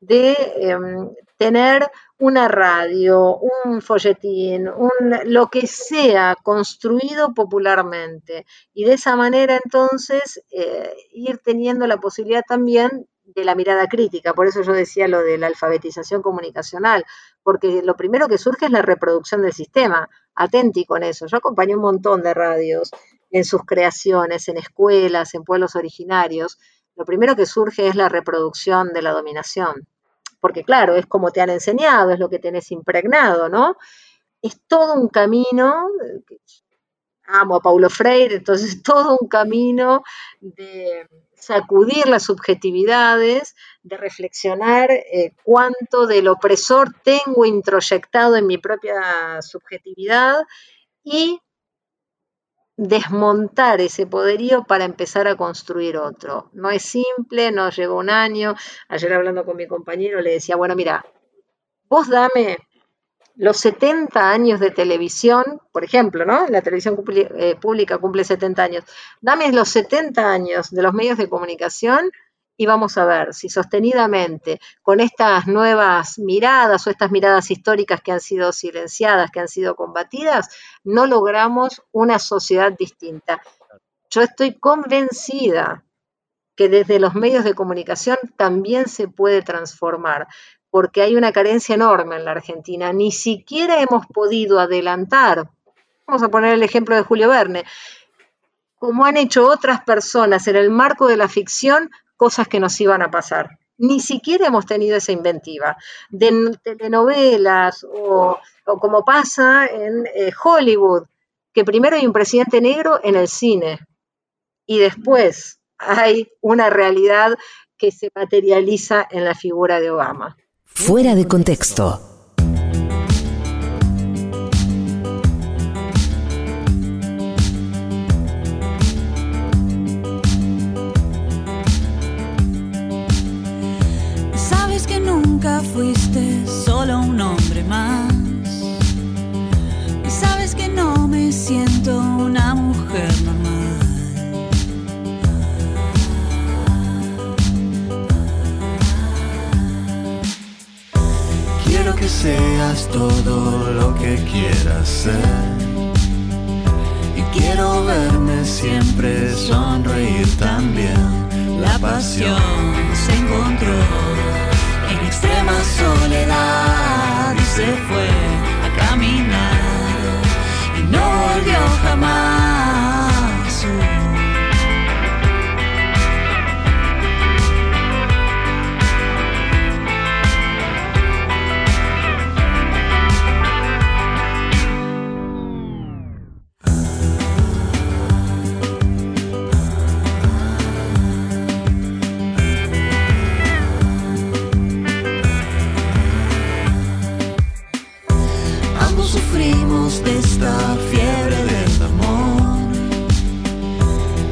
de em, tener una radio, un folletín, un, lo que sea construido popularmente. Y de esa manera entonces eh, ir teniendo la posibilidad también de la mirada crítica. Por eso yo decía lo de la alfabetización comunicacional, porque lo primero que surge es la reproducción del sistema. Atenti con eso. Yo acompañé un montón de radios en sus creaciones, en escuelas, en pueblos originarios. Lo primero que surge es la reproducción de la dominación porque claro, es como te han enseñado, es lo que tenés impregnado, ¿no? Es todo un camino, amo a Paulo Freire, entonces todo un camino de sacudir las subjetividades, de reflexionar eh, cuánto del opresor tengo introyectado en mi propia subjetividad y desmontar ese poderío para empezar a construir otro. No es simple, no lleva un año. Ayer hablando con mi compañero le decía, bueno, mira, vos dame los 70 años de televisión, por ejemplo, ¿no? La televisión eh, pública cumple 70 años. Dame los 70 años de los medios de comunicación y vamos a ver si sostenidamente con estas nuevas miradas o estas miradas históricas que han sido silenciadas, que han sido combatidas, no logramos una sociedad distinta. Yo estoy convencida que desde los medios de comunicación también se puede transformar, porque hay una carencia enorme en la Argentina. Ni siquiera hemos podido adelantar, vamos a poner el ejemplo de Julio Verne, como han hecho otras personas en el marco de la ficción, cosas que nos iban a pasar. Ni siquiera hemos tenido esa inventiva de telenovelas o, como pasa en eh, Hollywood, que primero hay un presidente negro en el cine y después hay una realidad que se materializa en la figura de Obama. Fuera de contexto. Seas todo lo que quieras ser. Y quiero verme siempre sonreír también. La pasión se encontró en extrema soledad y se fue a caminar y no volvió jamás. De esta fiebre del amor.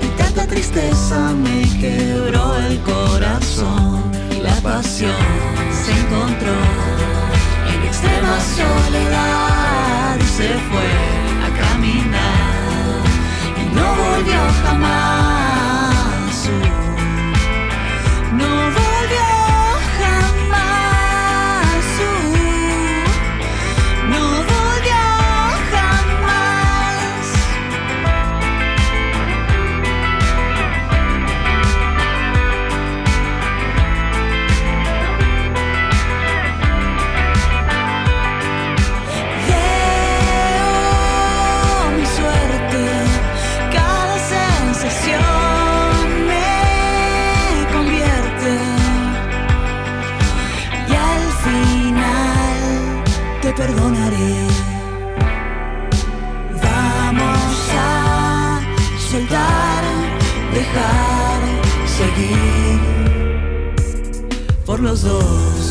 Y tanta tristeza me quebró el corazón. y la pasión se encontró en extrema soledad y se fue a caminar y no volvió jamás. Dejar, seguir por los dos.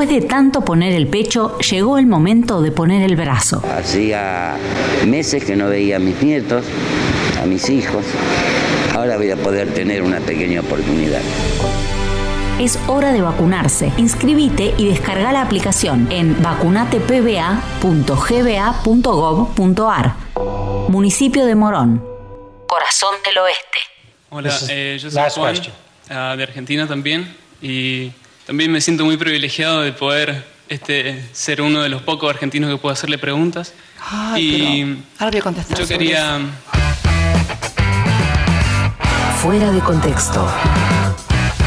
Después de tanto poner el pecho, llegó el momento de poner el brazo. Hacía meses que no veía a mis nietos, a mis hijos. Ahora voy a poder tener una pequeña oportunidad. Es hora de vacunarse. Inscribite y descarga la aplicación en vacunatepba.gba.gov.ar. Municipio de Morón. Corazón del Oeste. Hola, eh, yo soy Juan, ah, de Argentina también, y también me siento muy privilegiado de poder este, ser uno de los pocos argentinos que puedo hacerle preguntas. Ay, y pero ahora voy a contestar yo quería... Fuera de contexto.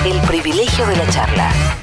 El privilegio de la charla.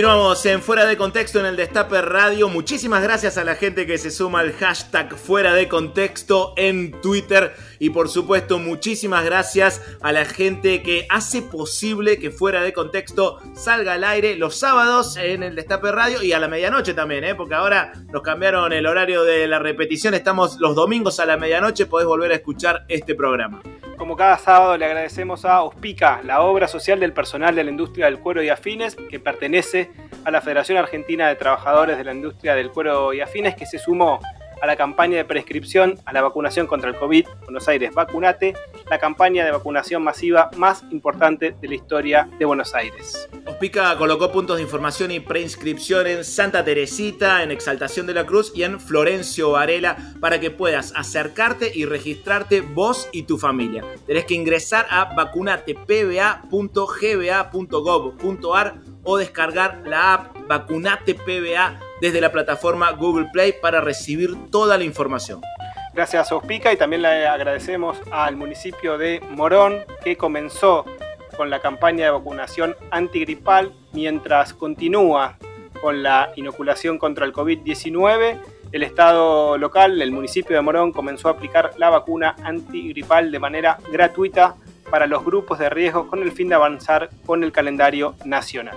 Continuamos en Fuera de Contexto en el Destape Radio. Muchísimas gracias a la gente que se suma al hashtag Fuera de Contexto en Twitter. Y por supuesto, muchísimas gracias a la gente que hace posible que Fuera de Contexto salga al aire los sábados en el Destape Radio y a la medianoche también, ¿eh? porque ahora nos cambiaron el horario de la repetición. Estamos los domingos a la medianoche, podés volver a escuchar este programa. Como cada sábado le agradecemos a Ospica, la obra social del personal de la industria del cuero y afines, que pertenece a la Federación Argentina de Trabajadores de la Industria del Cuero y Afines, que se sumó a la campaña de prescripción a la vacunación contra el COVID, Buenos Aires Vacunate, la campaña de vacunación masiva más importante de la historia de Buenos Aires. Ospica colocó puntos de información y preinscripción en Santa Teresita, en Exaltación de la Cruz y en Florencio Varela para que puedas acercarte y registrarte vos y tu familia. Tenés que ingresar a vacunatepba.gba.gov.ar o descargar la app Vacunate desde la plataforma Google Play para recibir toda la información. Gracias a Ospica y también le agradecemos al municipio de Morón que comenzó con la campaña de vacunación antigripal mientras continúa con la inoculación contra el COVID-19. El Estado local, el municipio de Morón, comenzó a aplicar la vacuna antigripal de manera gratuita para los grupos de riesgo con el fin de avanzar con el calendario nacional.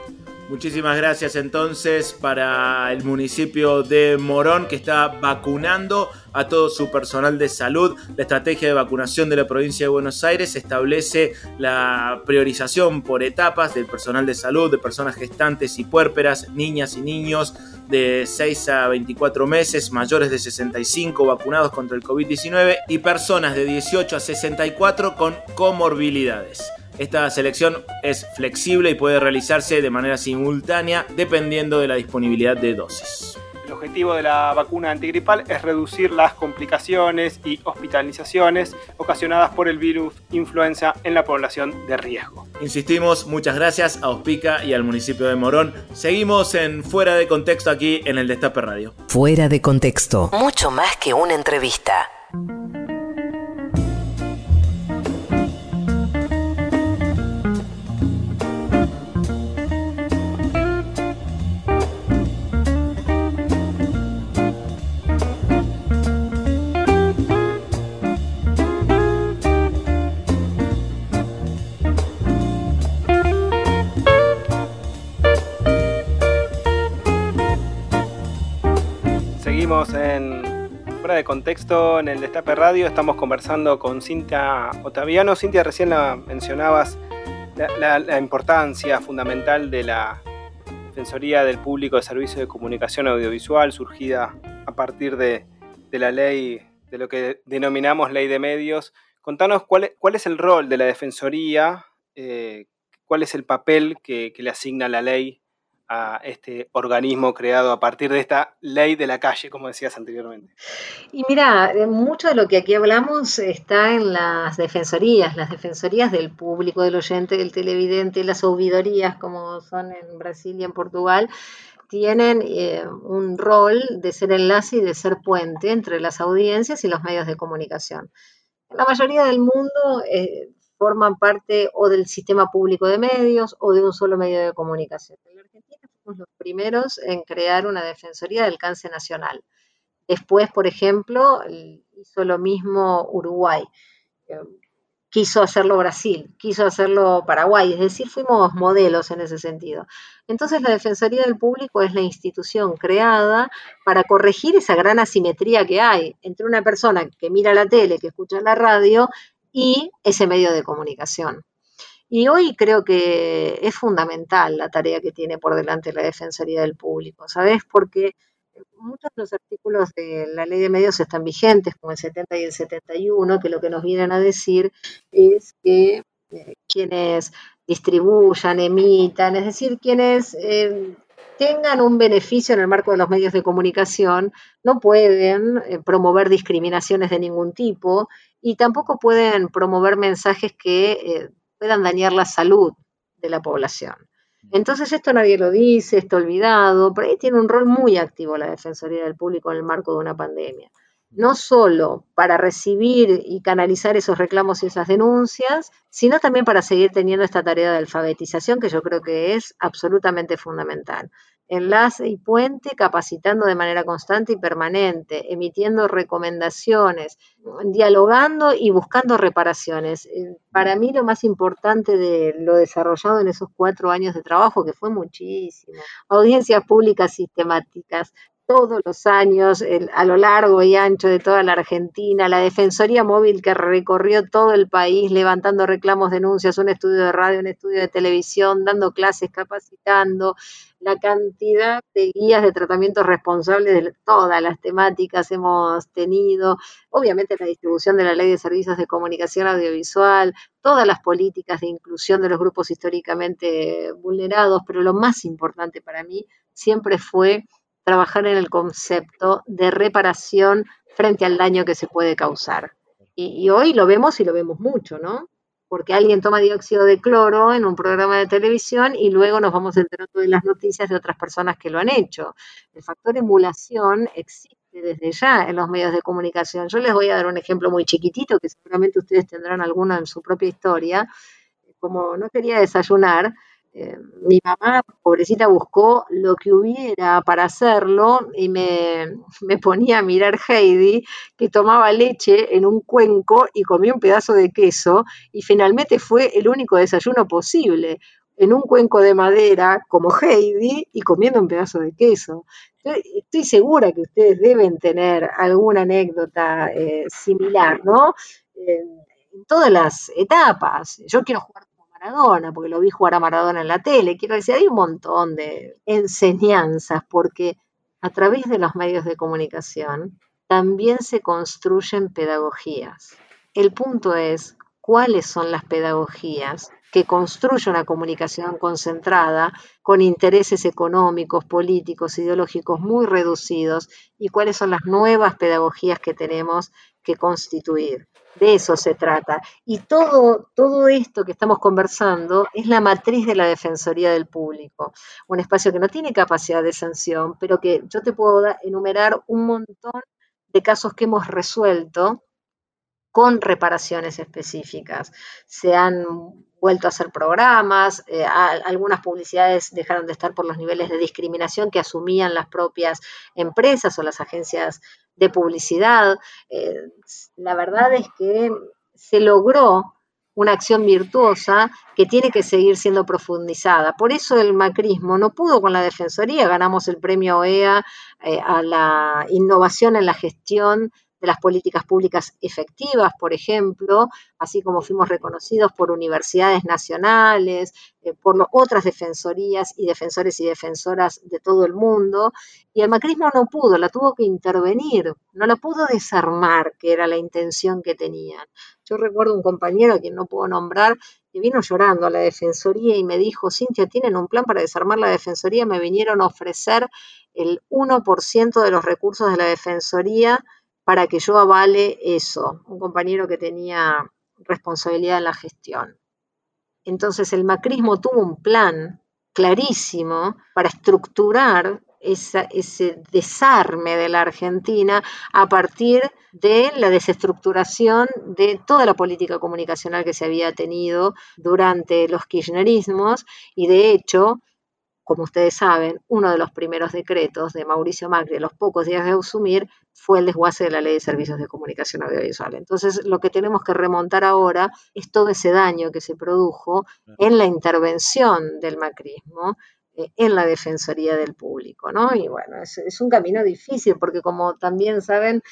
Muchísimas gracias entonces para el municipio de Morón que está vacunando a todo su personal de salud. La estrategia de vacunación de la provincia de Buenos Aires establece la priorización por etapas del personal de salud, de personas gestantes y puérperas, niñas y niños de 6 a 24 meses, mayores de 65 vacunados contra el COVID-19 y personas de 18 a 64 con comorbilidades. Esta selección es flexible y puede realizarse de manera simultánea dependiendo de la disponibilidad de dosis. El objetivo de la vacuna antigripal es reducir las complicaciones y hospitalizaciones ocasionadas por el virus influenza en la población de riesgo. Insistimos, muchas gracias a Ospica y al municipio de Morón. Seguimos en Fuera de Contexto aquí en el Destape Radio. Fuera de contexto. Mucho más que una entrevista. Contexto en el Destape Radio. Estamos conversando con Cintia Otaviano. Cintia, recién la mencionabas la, importancia fundamental de la Defensoría del Público de Servicios de Comunicación Audiovisual, surgida a partir de, de la ley, de lo que denominamos ley de medios. Contanos cuál, es- cuál es el rol de la Defensoría, eh, cuál es el papel que le asigna la ley este organismo creado a partir de esta ley de la calle, como decías anteriormente. Y mira, eh, mucho de lo que aquí hablamos está en las defensorías, las defensorías del público, del oyente, del televidente, las ouvidorías, como son en Brasil y en Portugal, tienen eh, un rol de ser enlace y de ser puente entre las audiencias y los medios de comunicación. La mayoría del mundo eh, forman parte o del sistema público de medios o de un solo medio de comunicación. Fuimos los primeros en crear una defensoría de alcance nacional. Después, por ejemplo, hizo lo mismo Uruguay. Eh, Quiso hacerlo Brasil, quiso hacerlo Paraguay, es decir, fuimos modelos en ese sentido. Entonces, la Defensoría del Público es la institución creada para corregir esa gran asimetría que hay entre una persona que mira la tele, que escucha la radio y ese medio de comunicación. Y hoy creo que es fundamental la tarea que tiene por delante la Defensoría del Público, ¿sabes? Porque muchos de los artículos de la ley de medios están vigentes, como el 70 y el 71, que lo que nos vienen a decir es que eh, quienes distribuyan, emitan, es decir, quienes eh, tengan un beneficio en el marco de los medios de comunicación, no pueden eh, promover discriminaciones de ningún tipo y tampoco pueden promover mensajes que puedan dañar la salud de la población. Entonces esto nadie lo dice, está olvidado, pero ahí tiene un rol muy activo la Defensoría del Público en el marco de una pandemia. No solo para recibir y canalizar esos reclamos y esas denuncias, sino también para seguir teniendo esta tarea de alfabetización que yo creo que es absolutamente fundamental. Enlace y puente, capacitando de manera constante y permanente, emitiendo recomendaciones, dialogando y buscando reparaciones. Eh, Para mí lo más importante de lo desarrollado en esos cuatro años de trabajo, que fue muchísimo, audiencias públicas sistemáticas, todos los años, el- a lo largo y ancho de toda la Argentina, la Defensoría Móvil que recorrió todo el país levantando reclamos, denuncias, un estudio de radio, un estudio de televisión, dando clases, capacitando, la cantidad de guías de tratamientos responsables de todas las temáticas hemos tenido, obviamente la distribución de la Ley de Servicios de Comunicación Audiovisual, todas las políticas de inclusión de los grupos históricamente vulnerados, pero lo más importante para mí siempre fue trabajar en el concepto de reparación frente al daño que se puede causar. Y, hoy lo vemos y lo vemos mucho, ¿no? Porque alguien toma dióxido de cloro en un programa de televisión y luego nos vamos enterando de las noticias de otras personas que lo han hecho. El factor emulación existe desde ya en los medios de comunicación. Yo les voy a dar un ejemplo muy chiquitito que seguramente ustedes tendrán alguno en su propia historia. Como no quería desayunar, Eh, mi mamá, pobrecita, buscó lo que hubiera para hacerlo y me, me ponía a mirar Heidi, que tomaba leche en un cuenco y comía un pedazo de queso, y finalmente fue el único desayuno posible, en un cuenco de madera como Heidi y comiendo un pedazo de queso. Estoy, segura que ustedes deben tener alguna anécdota eh, similar, ¿no? En, todas las etapas. Yo quiero jugar Maradona, porque lo vi jugar a Maradona en la tele. Quiero decir, hay un montón de enseñanzas, porque a través de los medios de comunicación también se construyen pedagogías. El punto es cuáles son las pedagogías que construye una comunicación concentrada con intereses económicos, políticos, ideológicos muy reducidos y cuáles son las nuevas pedagogías que tenemos que constituir. De eso se trata. Y todo, todo esto que estamos conversando es la matriz de la Defensoría del Público, un espacio que no tiene capacidad de sanción, pero que yo te puedo enumerar un montón de casos que hemos resuelto con reparaciones específicas. Se han vuelto a hacer programas, eh, algunas publicidades dejaron de estar por los niveles de discriminación que asumían las propias empresas o las agencias de publicidad. Eh, la verdad es que se logró una acción virtuosa que tiene que seguir siendo profundizada. Por eso el macrismo no pudo con la Defensoría, ganamos el premio OEA eh, a la innovación en la gestión de las políticas públicas efectivas, por ejemplo, así como fuimos reconocidos por universidades nacionales, eh, por lo- otras defensorías y defensores y defensoras de todo el mundo, y el macrismo no pudo, la tuvo que intervenir, no la pudo desarmar, que era la intención que tenían. Yo recuerdo un compañero a quien no puedo nombrar, que vino llorando a la defensoría y me dijo, Cintia, ¿tienen un plan para desarmar la defensoría? Me vinieron a ofrecer el 1% de los recursos de la defensoría para que yo avale eso, un compañero que tenía responsabilidad en la gestión. Entonces el macrismo tuvo un plan clarísimo para estructurar ese desarme de la Argentina a partir de la desestructuración de toda la política comunicacional que se había tenido durante los kirchnerismos y de hecho como ustedes saben, uno de los primeros decretos de Mauricio Macri a los pocos días de asumir fue el desguace de la Ley de Servicios de Comunicación Audiovisual. Entonces, lo que tenemos que remontar ahora es todo ese daño que se produjo en la intervención del macrismo eh, en la Defensoría del Público, ¿no? Y bueno, es, es un camino difícil porque como también saben,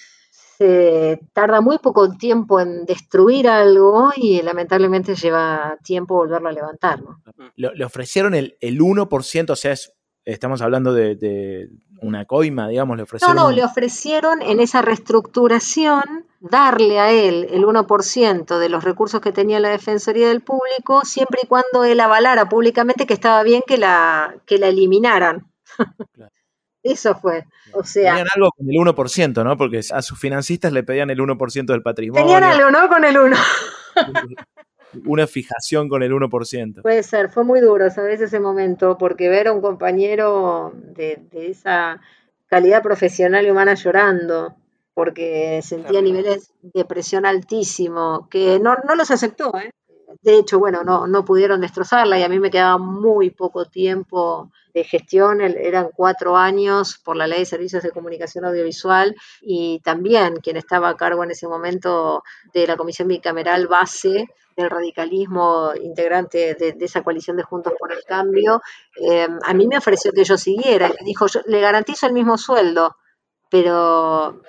se tarda muy poco tiempo en destruir algo y lamentablemente lleva tiempo volverlo a levantar, ¿no? Le, le ofrecieron el, el 1%, o sea, es- estamos hablando de, de una coima, digamos, le No, ofrecieron. no, un- le ofrecieron en esa reestructuración darle a él el 1% de los recursos que tenía la Defensoría del Público, siempre y cuando él avalara públicamente que estaba bien que la, que la eliminaran. Claro. Eso fue. O sea, Tenían algo con el 1%, ¿no? Porque a sus financistas le pedían el 1% del patrimonio. tenían algo, ¿no? Con el 1. Una fijación con el 1%. Puede ser, fue muy duro, ¿sabes? Ese momento, porque ver a un compañero de, de esa calidad profesional y humana llorando, porque sentía niveles de presión altísimo, que no, no los aceptó, ¿eh? De hecho, bueno, no, no pudieron destrozarla y a mí me quedaba muy poco tiempo de gestión, eran cuatro años por la ley de servicios de comunicación audiovisual y también quien estaba a cargo en ese momento de la comisión bicameral base del radicalismo integrante de, esa coalición de Juntos por el Cambio, eh, a mí me ofreció que yo siguiera. y dijo, yo le garantizo el mismo sueldo, pero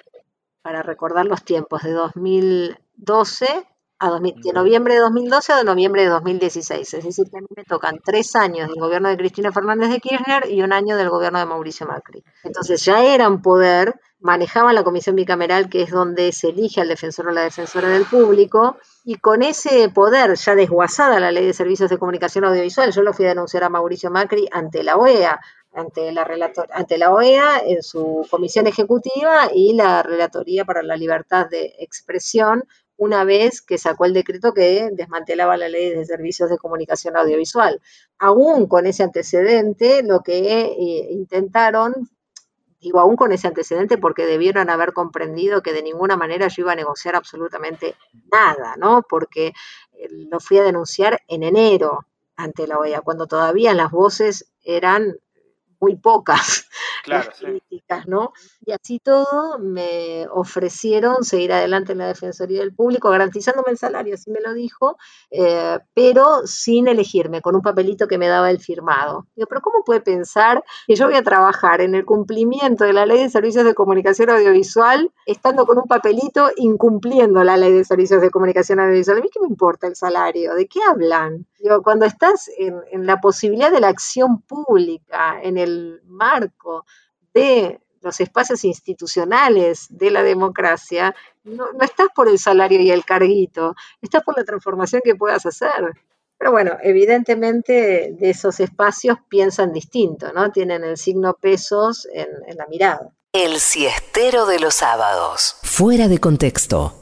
para recordar los tiempos de 2012 a 2000 de noviembre de 2012 a noviembre de 2016. Es decir, que a mí me tocan tres años del gobierno de Cristina Fernández de Kirchner y un año del gobierno de Mauricio Macri. Entonces ya eran poder, manejaban la comisión bicameral, que es donde se elige al defensor o la defensora del público, y con ese poder ya desguazada la ley de servicios de comunicación audiovisual, yo lo fui a denunciar a Mauricio Macri ante la OEA, ante la, relator ante la OEA en su comisión ejecutiva y la Relatoría para la Libertad de Expresión, una vez que sacó el decreto que desmantelaba la ley de servicios de comunicación audiovisual. Aún con ese antecedente, lo que eh, intentaron digo aún con ese antecedente porque debieron haber comprendido que de ninguna manera yo iba a negociar absolutamente nada, ¿no? Porque eh, lo fui a denunciar en enero ante la OEA, cuando todavía las voces eran muy pocas Claro, las sí. críticas, ¿no? Y así todo me ofrecieron seguir adelante en la Defensoría del Público, garantizándome el salario, así me lo dijo, eh, pero sin elegirme, con un papelito que me daba el firmado. Digo, pero ¿cómo puede pensar que yo voy a trabajar en el cumplimiento de la Ley de Servicios de Comunicación Audiovisual estando con un papelito incumpliendo la Ley de Servicios de Comunicación Audiovisual? A mí qué me importa el salario, ¿de qué hablan? Digo, cuando estás en, en la posibilidad de la acción pública, en el marco de los espacios institucionales de la democracia, no, no estás por el salario y el carguito, estás por la transformación que puedas hacer. Pero bueno, evidentemente de esos espacios piensan distinto, ¿no? Tienen el signo pesos en, en la mirada. El siestero de los sábados. Fuera de contexto.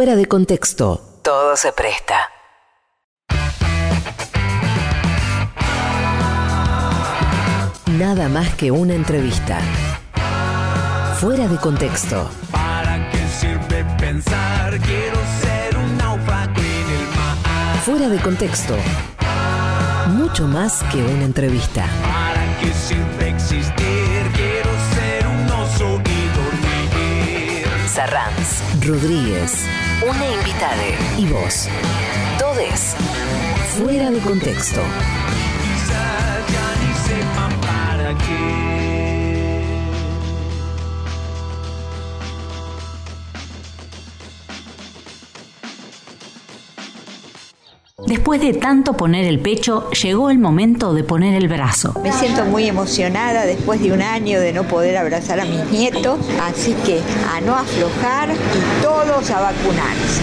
Fuera de contexto. Todo se presta. Nada más que una entrevista. Fuera de contexto. ¿Para qué sirve pensar? Quiero ser un náufrago en el mar. Fuera de contexto. Mucho más que una entrevista. ¿Para qué sirve existir? Quiero ser un oso y dormir. Sarranz, Rodríguez, una invitada y vos. Todes. Fuera de contexto. Quizás ya ni sepan para qué. Después de tanto poner el pecho, llegó el momento de poner el brazo. Me siento muy emocionada después de un año de no poder abrazar a mis nietos, así que a no aflojar y todos a vacunarse.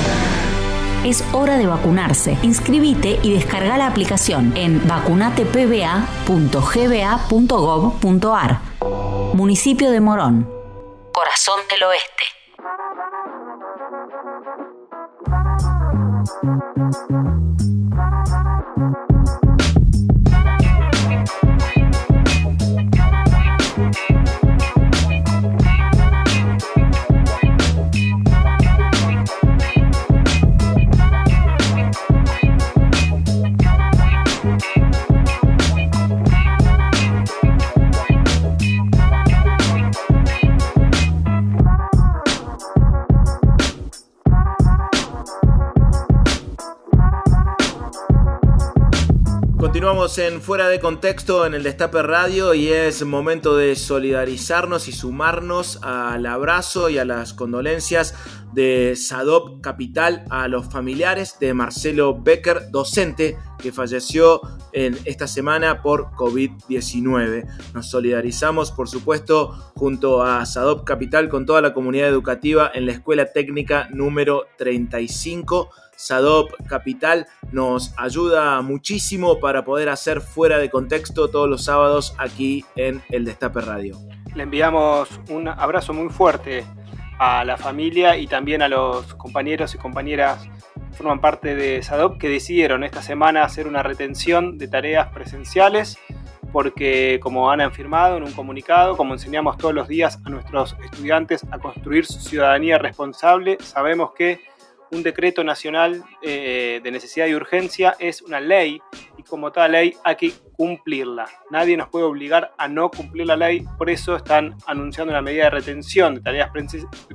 Es hora de vacunarse. Inscribite y descarga la aplicación en vacunatepba.gba.gov.ar. Municipio de Morón. Corazón del Oeste. En Fuera de Contexto en el Destape Radio y es momento de solidarizarnos y sumarnos al abrazo y a las condolencias de SADOP Capital a los familiares de Marcelo Becker, docente que falleció en esta semana por COVID-19. Nos solidarizamos, por supuesto, junto a SADOP Capital con toda la comunidad educativa en la Escuela Técnica número 35. SADOP Capital nos ayuda muchísimo para poder hacer fuera de contexto todos los sábados aquí en el Destape Radio. Le enviamos un abrazo muy fuerte a la familia y también a los compañeros y compañeras que forman parte de SADOP que decidieron esta semana hacer una retención de tareas presenciales porque como han afirmado en un comunicado, como enseñamos todos los días a nuestros estudiantes a construir su ciudadanía responsable, sabemos que un decreto nacional eh, de necesidad y urgencia es una ley y como tal ley hay que cumplirla. Nadie nos puede obligar a no cumplir la ley, por eso están anunciando una medida de retención de tareas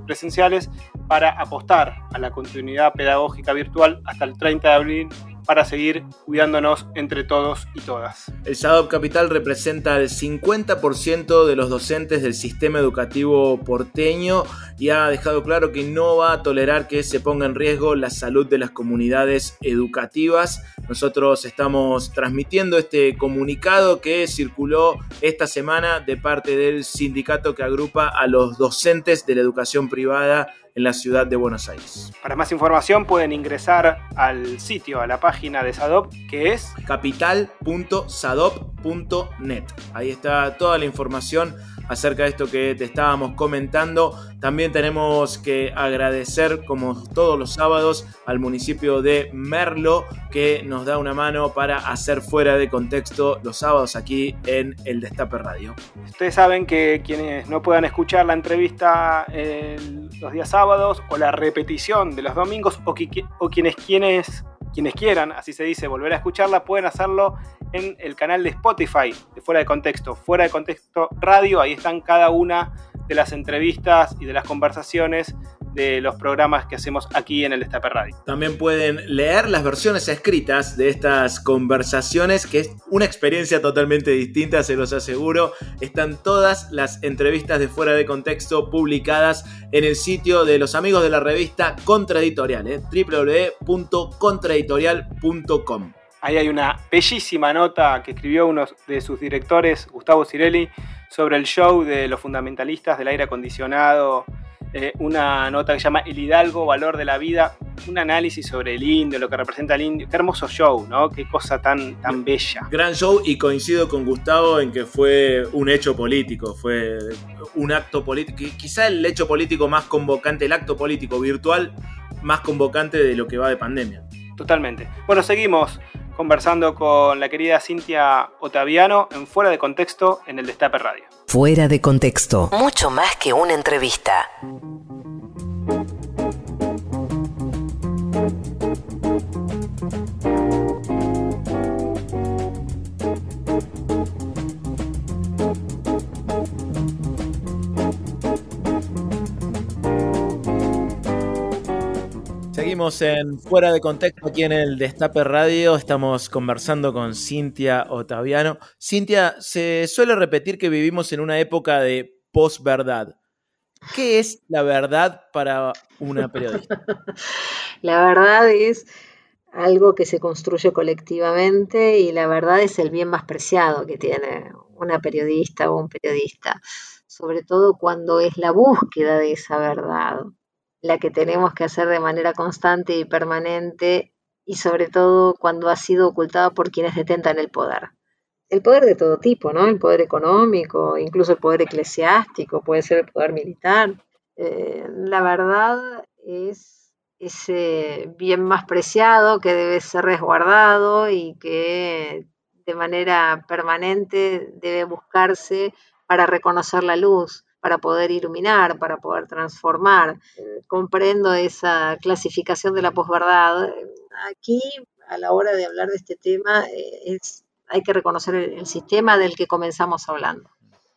presenciales para apostar a la continuidad pedagógica virtual hasta el 30 de abril para seguir cuidándonos entre todos y todas. El SADOP Capital representa el 50% de los docentes del sistema educativo porteño y ha dejado claro que no va a tolerar que se ponga en riesgo la salud de las comunidades educativas. Nosotros estamos transmitiendo este comunicado que circuló esta semana de parte del sindicato que agrupa a los docentes de la educación privada en la ciudad de Buenos Aires. Para más información pueden ingresar al sitio, a la página de SADOP, que es capital.sadop.net. Ahí está toda la información acerca de esto que te estábamos comentando. También tenemos que agradecer, como todos los sábados, al municipio de Merlo, que nos da una mano para hacer fuera de contexto los sábados aquí en el Destape Radio. Ustedes saben que quienes no puedan escuchar la entrevista el, los días sábados o la repetición de los domingos o, qui- o quienes, quienes, quienes quieran, así se dice, volver a escucharla, pueden hacerlo en el canal de Spotify de Fuera de Contexto, Fuera de Contexto Radio, ahí están cada una de las entrevistas y de las conversaciones de los programas que hacemos aquí en el Destape Radio. También pueden leer las versiones escritas de estas conversaciones, que es una experiencia totalmente distinta, se los aseguro. Están todas las entrevistas de fuera de contexto publicadas en el sitio de los amigos de la revista Contraeditorial, ¿eh? www.contraeditorial.com. Ahí hay una bellísima nota que escribió uno de sus directores, Gustavo Cirelli, sobre el show de los fundamentalistas del aire acondicionado. Eh, una nota que se llama El Hidalgo, Valor de la Vida, un análisis sobre el indio, lo que representa el indio. Qué hermoso show, ¿no? Qué cosa tan, tan bella. Gran show y coincido con Gustavo en que fue un hecho político, fue un acto político, quizá el hecho político más convocante, el acto político virtual más convocante de lo que va de pandemia. Totalmente. Bueno, seguimos conversando con la querida Cintia Otaviano en Fuera de Contexto en el Destape Radio. Fuera de contexto. Mucho más que una entrevista. Seguimos en Fuera de Contexto aquí en el Destape Radio. Estamos conversando con Cintia Otaviano. Cintia, se suele repetir que vivimos en una época de posverdad. ¿Qué es la verdad para una periodista? La verdad es algo que se construye colectivamente y la verdad es el bien más preciado que tiene una periodista o un periodista, sobre todo cuando es la búsqueda de esa verdad la que tenemos que hacer de manera constante y permanente y sobre todo cuando ha sido ocultada por quienes detentan el poder. El poder de todo tipo, ¿no? El poder económico, incluso el poder eclesiástico, puede ser el poder militar. Eh, la verdad es ese bien más preciado que debe ser resguardado y que de manera permanente debe buscarse para reconocer la luz para poder iluminar, para poder transformar. Eh, comprendo esa clasificación de la posverdad. Aquí, a la hora de hablar de este tema, eh, es, hay que reconocer el, el, sistema del que comenzamos hablando.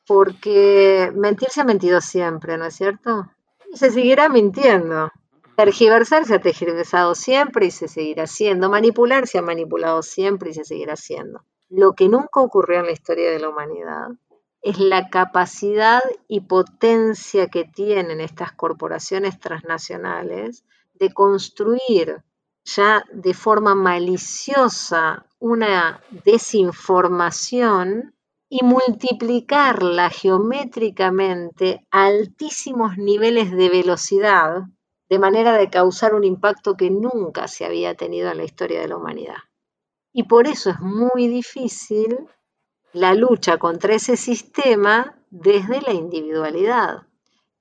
Porque mentir se ha mentido siempre, ¿no es cierto? Y se seguirá mintiendo. Tergiversar se ha tergiversado siempre y se seguirá haciendo. Manipular se ha manipulado siempre y se seguirá haciendo. Lo que nunca ocurrió en la historia de la humanidad es la capacidad y potencia que tienen estas corporaciones transnacionales de construir ya de forma maliciosa una desinformación y multiplicarla geométricamente a altísimos niveles de velocidad, de manera de causar un impacto que nunca se había tenido en la historia de la humanidad. Y por eso es muy difícil la lucha contra ese sistema desde la individualidad.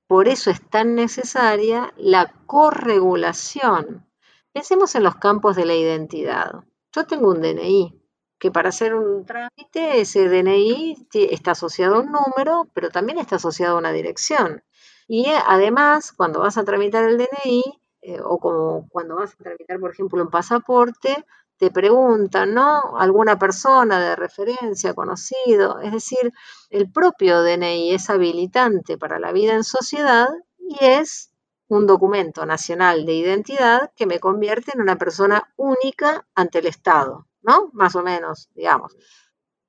Por eso es tan necesaria la corregulación. Pensemos en los campos de la identidad. Yo tengo un DNI, que para hacer un trámite ese DNI está asociado a un número, pero también está asociado a una dirección. Y eh, además, cuando vas a tramitar el DNI, eh, o como cuando vas a tramitar, por ejemplo, un pasaporte, te preguntan, ¿no? Alguna persona de referencia, conocido. Es decir, el propio DNI es habilitante para la vida en sociedad y es un documento nacional de identidad que me convierte en una persona única ante el Estado, ¿no? Más o menos, digamos.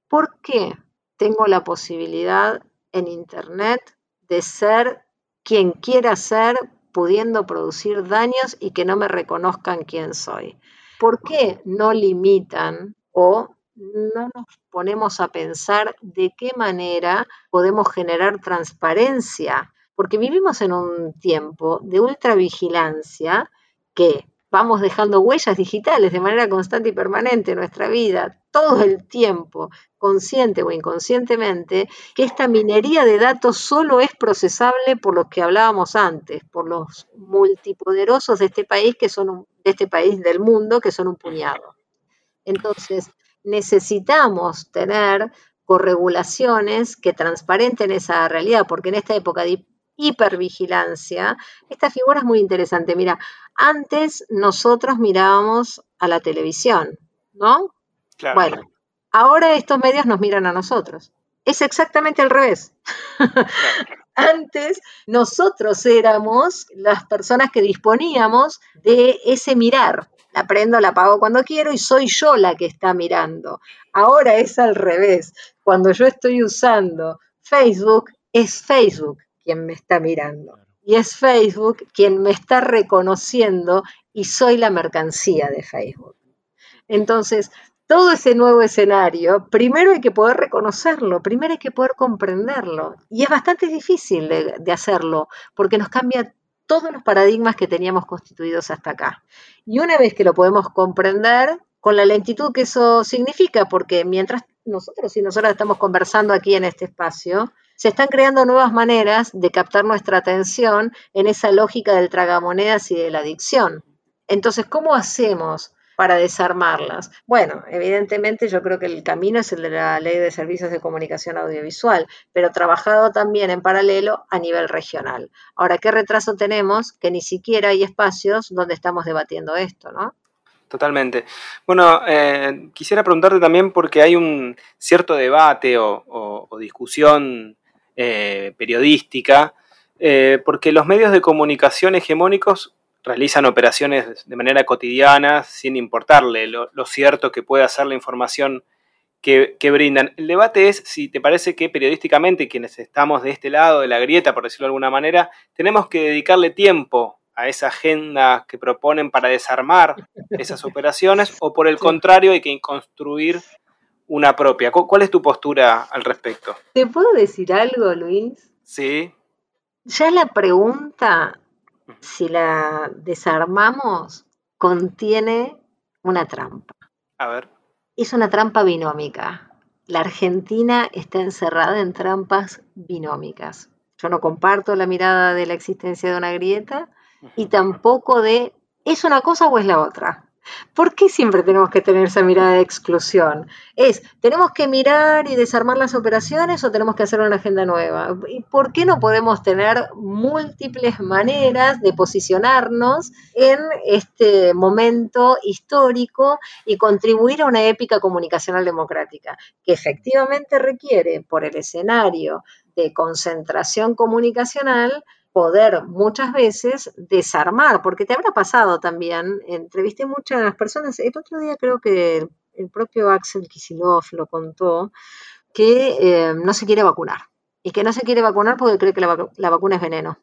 ¿Por qué tengo la posibilidad en Internet de ser quien quiera ser, pudiendo producir daños y que no me reconozcan quién soy? ¿Por qué no limitan o no nos ponemos a pensar de qué manera podemos generar transparencia? Porque vivimos en un tiempo de ultravigilancia que vamos dejando huellas digitales de manera constante y permanente en nuestra vida, todo el tiempo, consciente o inconscientemente, que esta minería de datos solo es procesable por los que hablábamos antes, por los multipoderosos de este país que son un, de este país del mundo que son un puñado. Entonces, necesitamos tener corregulaciones que transparenten esa realidad, porque en esta época hipervigilancia, esta figura es muy interesante. Mira, antes nosotros mirábamos a la televisión, ¿no? Claro. Bueno, ahora estos medios nos miran a nosotros. Es exactamente al revés. Antes nosotros éramos las personas que disponíamos de ese mirar. La prendo, la apago cuando quiero y soy yo la que está mirando. Ahora es al revés. Cuando yo estoy usando Facebook, es Facebook quien me está mirando. Y es Facebook quien me está reconociendo y soy la mercancía de Facebook. Entonces, todo ese nuevo escenario, primero hay que poder reconocerlo, primero hay que poder comprenderlo. Y es bastante difícil de, de, hacerlo, porque nos cambia todos los paradigmas que teníamos constituidos hasta acá. Y una vez que lo podemos comprender, con la lentitud que eso significa, porque mientras nosotros y nosotras estamos conversando aquí en este espacio, se están creando nuevas maneras de captar nuestra atención en esa lógica del tragamonedas y de la adicción. Entonces, ¿cómo hacemos para desarmarlas? Bueno, evidentemente yo creo que el camino es el de la ley de servicios de comunicación audiovisual, pero trabajado también en paralelo a nivel regional. Ahora, ¿qué retraso tenemos? Que ni siquiera hay espacios donde estamos debatiendo esto, ¿no? Totalmente. Bueno, eh, quisiera preguntarte también porque hay un cierto debate o, discusión eh, periodística, eh, porque los medios de comunicación hegemónicos realizan operaciones de manera cotidiana sin importarle lo, lo cierto que puede hacer la información que, que, brindan. El debate es si te parece que periodísticamente, quienes estamos de este lado de la grieta, por decirlo de alguna manera, tenemos que dedicarle tiempo a esa agenda que proponen para desarmar esas operaciones o por el contrario hay que construir una propia. ¿Cuál es tu postura al respecto? ¿Te puedo decir algo, Luis? Sí. Ya la pregunta, si la desarmamos, contiene una trampa. A ver. Es una trampa binómica. La Argentina está encerrada en trampas binómicas. Yo no comparto la mirada de la existencia de una grieta y tampoco de ¿es una cosa o es la otra? ¿Por qué siempre tenemos que tener esa mirada de exclusión? Es, ¿tenemos que mirar y desarmar las operaciones o tenemos que hacer una agenda nueva? ¿Y por qué no podemos tener múltiples maneras de posicionarnos en este momento histórico y contribuir a una épica comunicacional democrática que efectivamente requiere, por el escenario de concentración comunicacional, poder muchas veces desarmar, porque te habrá pasado también, entrevisté muchas personas, el otro día creo que el, propio Axel Kisilov lo contó, que eh, no se quiere vacunar y que no se quiere vacunar porque cree que la, vacu- la vacuna es veneno.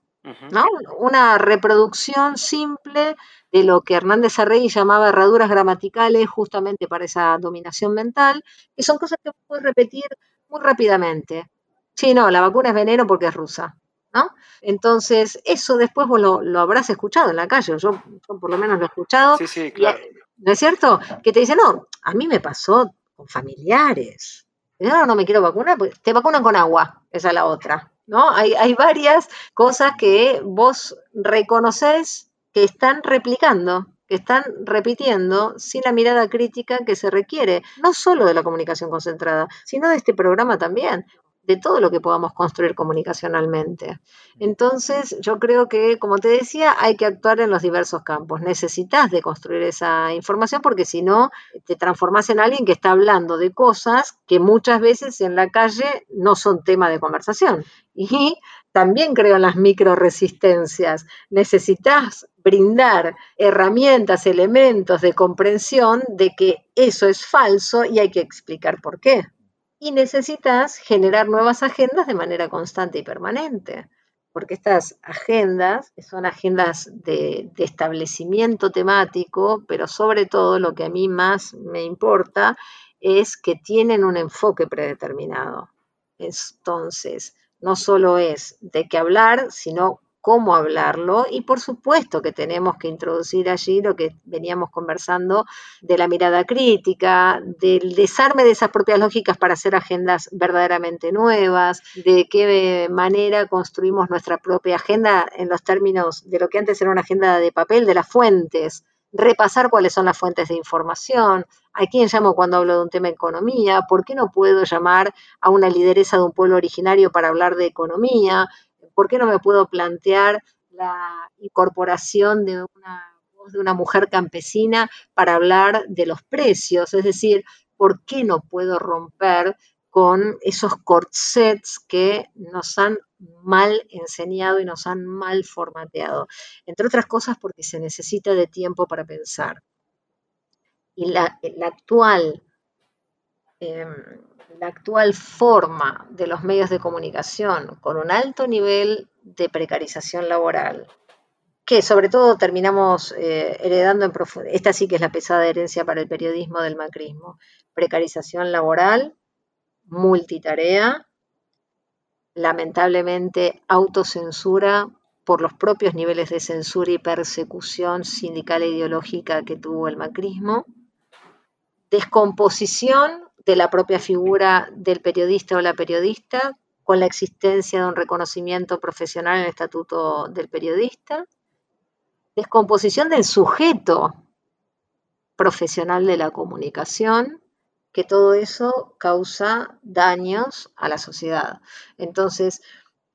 ¿no? Una reproducción simple de lo que Hernández Arregui llamaba herraduras gramaticales justamente para esa dominación mental, que son cosas que puedes repetir muy rápidamente. Sí, no, la vacuna es veneno porque es rusa. ¿No? Entonces, eso después vos lo, lo habrás escuchado en la calle, yo, yo por lo menos lo he escuchado. Sí, sí, claro. ¿No es cierto? Que te dicen, no, a mí me pasó con familiares. No, no me quiero vacunar, porque te vacunan con agua, esa es la otra. ¿no? Hay, hay varias cosas que vos reconoces que están replicando, que están repitiendo sin la mirada crítica que se requiere, no solo de la comunicación concentrada, sino de este programa también, de todo lo que podamos construir comunicacionalmente. Entonces, yo creo que, como te decía, hay que actuar en los diversos campos. Necesitas de construir esa información porque si no, te transformas en alguien que está hablando de cosas que muchas veces en la calle no son tema de conversación. Y también creo en las microresistencias. Necesitas brindar herramientas, elementos de comprensión de que eso es falso y hay que explicar por qué. Y necesitas generar nuevas agendas de manera constante y permanente porque estas agendas son agendas de, de, establecimiento temático, pero sobre todo lo que a mí más me importa es que tienen un enfoque predeterminado. Entonces, no solo es de qué hablar, sino cómo hablarlo y por supuesto que tenemos que introducir allí lo que veníamos conversando de la mirada crítica, del desarme de esas propias lógicas para hacer agendas verdaderamente nuevas, de qué manera construimos nuestra propia agenda en los términos de lo que antes era una agenda de papel, de las fuentes, repasar cuáles son las fuentes de información, a quién llamo cuando hablo de un tema de economía, por qué no puedo llamar a una lideresa de un pueblo originario para hablar de economía, ¿por qué no me puedo plantear la incorporación de una voz de una mujer campesina para hablar de los precios? Es decir, ¿por qué no puedo romper con esos corsets que nos han mal enseñado y nos han mal formateado? Entre otras cosas porque se necesita de tiempo para pensar. Y la, actual... Eh, la actual forma de los medios de comunicación con un alto nivel de precarización laboral, que sobre todo terminamos eh, heredando en profundidad, esta sí que es la pesada herencia para el periodismo del macrismo, precarización laboral, multitarea, lamentablemente autocensura por los propios niveles de censura y persecución sindical e ideológica que tuvo el macrismo, descomposición de la propia figura del periodista o la periodista, con la existencia de un reconocimiento profesional en el estatuto del periodista, descomposición del sujeto profesional de la comunicación, que todo eso causa daños a la sociedad. Entonces,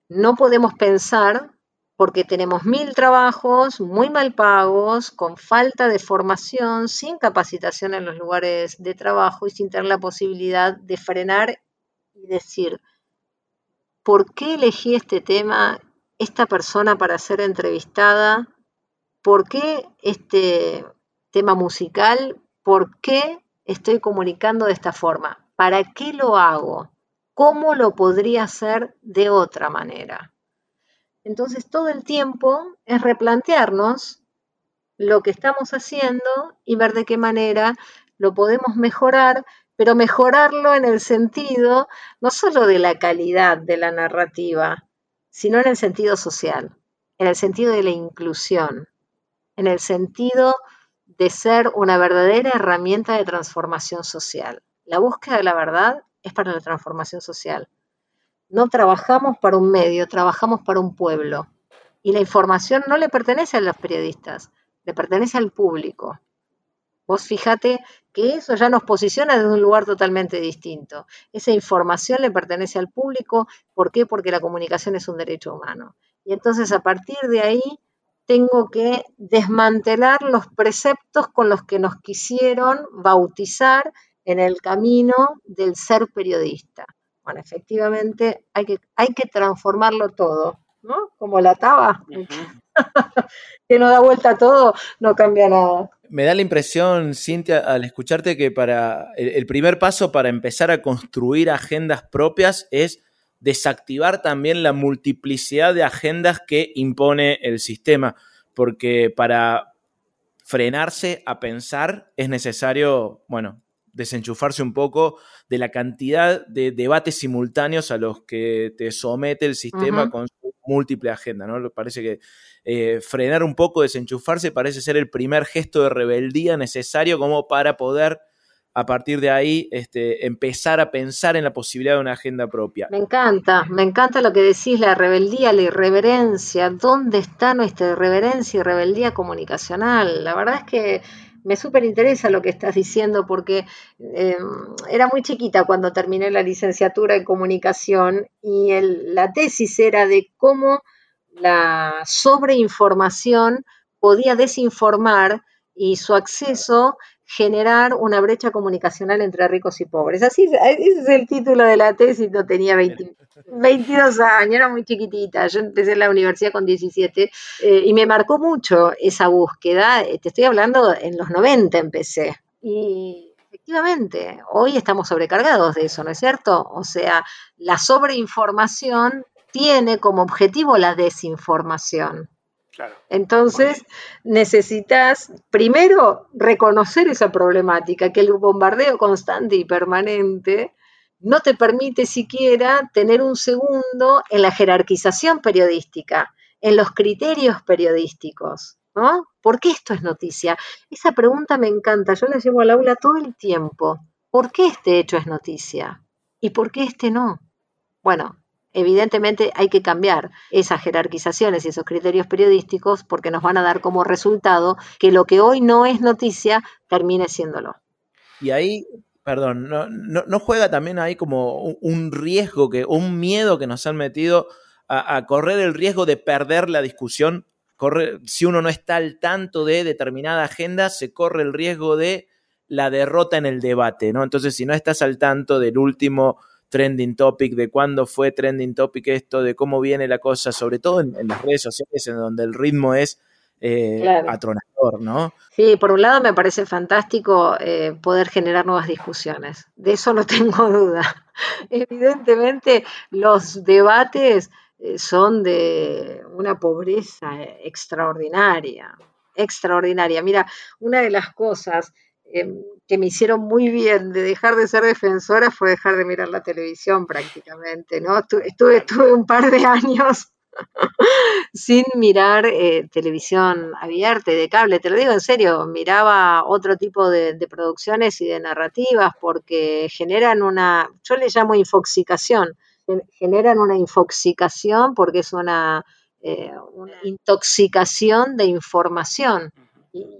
no podemos pensar, porque tenemos mil trabajos muy mal pagos, con falta de formación, sin capacitación en los lugares de trabajo y sin tener la posibilidad de frenar y decir, ¿por qué elegí este tema, esta persona para ser entrevistada? ¿Por qué este tema musical? ¿Por qué estoy comunicando de esta forma? ¿Para qué lo hago? ¿Cómo lo podría hacer de otra manera? Entonces todo el tiempo es replantearnos lo que estamos haciendo y ver de qué manera lo podemos mejorar, pero mejorarlo en el sentido no solo de la calidad de la narrativa, sino en el sentido social, en el sentido de la inclusión, en el sentido de ser una verdadera herramienta de transformación social. La búsqueda de la verdad es para la transformación social. No trabajamos para un medio, trabajamos para un pueblo. Y la información no le pertenece a los periodistas, le pertenece al público. Vos fíjate que eso ya nos posiciona desde un lugar totalmente distinto. Esa información le pertenece al público. ¿Por qué? Porque la comunicación es un derecho humano. Y entonces a partir de ahí tengo que desmantelar los preceptos con los que nos quisieron bautizar en el camino del ser periodista. Bueno, efectivamente hay que, hay que transformarlo todo, ¿no? Como la taba, uh -huh. que no da vuelta a todo, no cambia nada. Me da la impresión, Cintia, al escucharte que para el, el primer paso para empezar a construir agendas propias es desactivar también la multiplicidad de agendas que impone el sistema, porque para frenarse a pensar es necesario, bueno, desenchufarse un poco de la cantidad de debates simultáneos a los que te somete el sistema con su múltiple agenda, ¿no? Parece que eh, frenar un poco, desenchufarse, parece ser el primer gesto de rebeldía necesario como para poder, a partir de ahí, este, empezar a pensar en la posibilidad de una agenda propia. Me encanta, me encanta lo que decís, la rebeldía, la irreverencia. ¿Dónde está nuestra irreverencia y rebeldía comunicacional? La verdad es que me súper interesa lo que estás diciendo porque eh, era muy chiquita cuando terminé la licenciatura en comunicación y la tesis era de cómo la sobreinformación podía desinformar y su acceso generar una brecha comunicacional entre ricos y pobres. Así, ese es el título de la tesis, no tenía 20 22 años, era muy chiquitita, yo empecé en la universidad con 17 eh, y me marcó mucho esa búsqueda, eh, te estoy hablando en los 90 empecé. Y efectivamente, hoy estamos sobrecargados de eso, ¿no es cierto? O sea, la sobreinformación tiene como objetivo la desinformación. Claro. Entonces, necesitas primero reconocer esa problemática, que el bombardeo constante y permanente no te permite siquiera tener un segundo en la jerarquización periodística, en los criterios periodísticos, ¿no? ¿Por qué esto es noticia? Esa pregunta me encanta, yo la llevo al aula todo el tiempo. ¿Por qué este hecho es noticia? ¿Y por qué este no? Bueno, evidentemente hay que cambiar esas jerarquizaciones y esos criterios periodísticos porque nos van a dar como resultado que lo que hoy no es noticia termine siéndolo. Y ahí, perdón, no, juega también ahí como un, riesgo, que, un miedo que nos han metido a, correr el riesgo de perder la discusión. Si uno no está al tanto de determinada agenda, se corre el riesgo de la derrota en el debate, ¿no? Entonces, si no estás al tanto del último trending topic, de cuándo fue trending topic esto, de cómo viene la cosa, sobre todo en, en las redes sociales, en donde el ritmo es eh, Claro. atronador, ¿no? Sí, por un lado me parece fantástico eh, poder generar nuevas discusiones, de eso no tengo duda. Evidentemente los debates eh, son de una pobreza extraordinaria, extraordinaria. Mira, una de las cosas eh, que me hicieron muy bien de dejar de ser defensora fue dejar de mirar la televisión prácticamente, ¿no? Estu- Estuve, estuve un par de años sin mirar eh, televisión abierta y de cable, te lo digo en serio, miraba otro tipo de, de producciones y de narrativas porque generan una, yo le llamo infoxicación, gen- generan una infoxicación porque es una, eh, una intoxicación de información.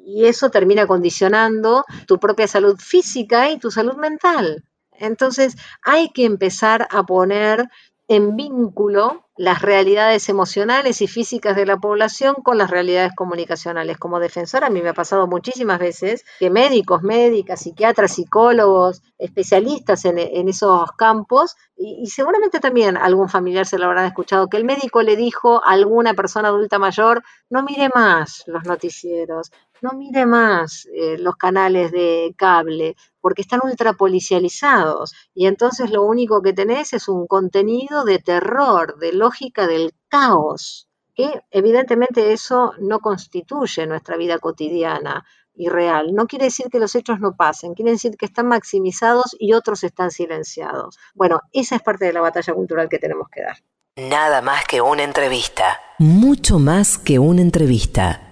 Y, eso termina condicionando tu propia salud física y tu salud mental. Entonces hay que empezar a poner en vínculo las realidades emocionales y físicas de la población con las realidades comunicacionales. Como defensora, a mí me ha pasado muchísimas veces que médicos, médicas, psiquiatras, psicólogos, especialistas en, en esos campos, y, y seguramente también algún familiar se lo habrán escuchado, que el médico le dijo a alguna persona adulta mayor, no mire más los noticieros, no mire más eh, los canales de cable, porque están ultrapolicializados y entonces lo único que tenés es un contenido de terror, de lógica del caos, que evidentemente eso no constituye nuestra vida cotidiana y real. No quiere decir que los hechos no pasen, quiere decir que están maximizados y otros están silenciados. Bueno, esa es parte de la batalla cultural que tenemos que dar. Nada más que una entrevista. Mucho más que una entrevista.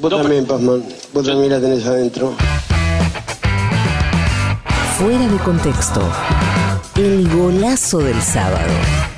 Vos también, Pazman. Vos también la tenés adentro. Fuera de contexto. El golazo del sábado.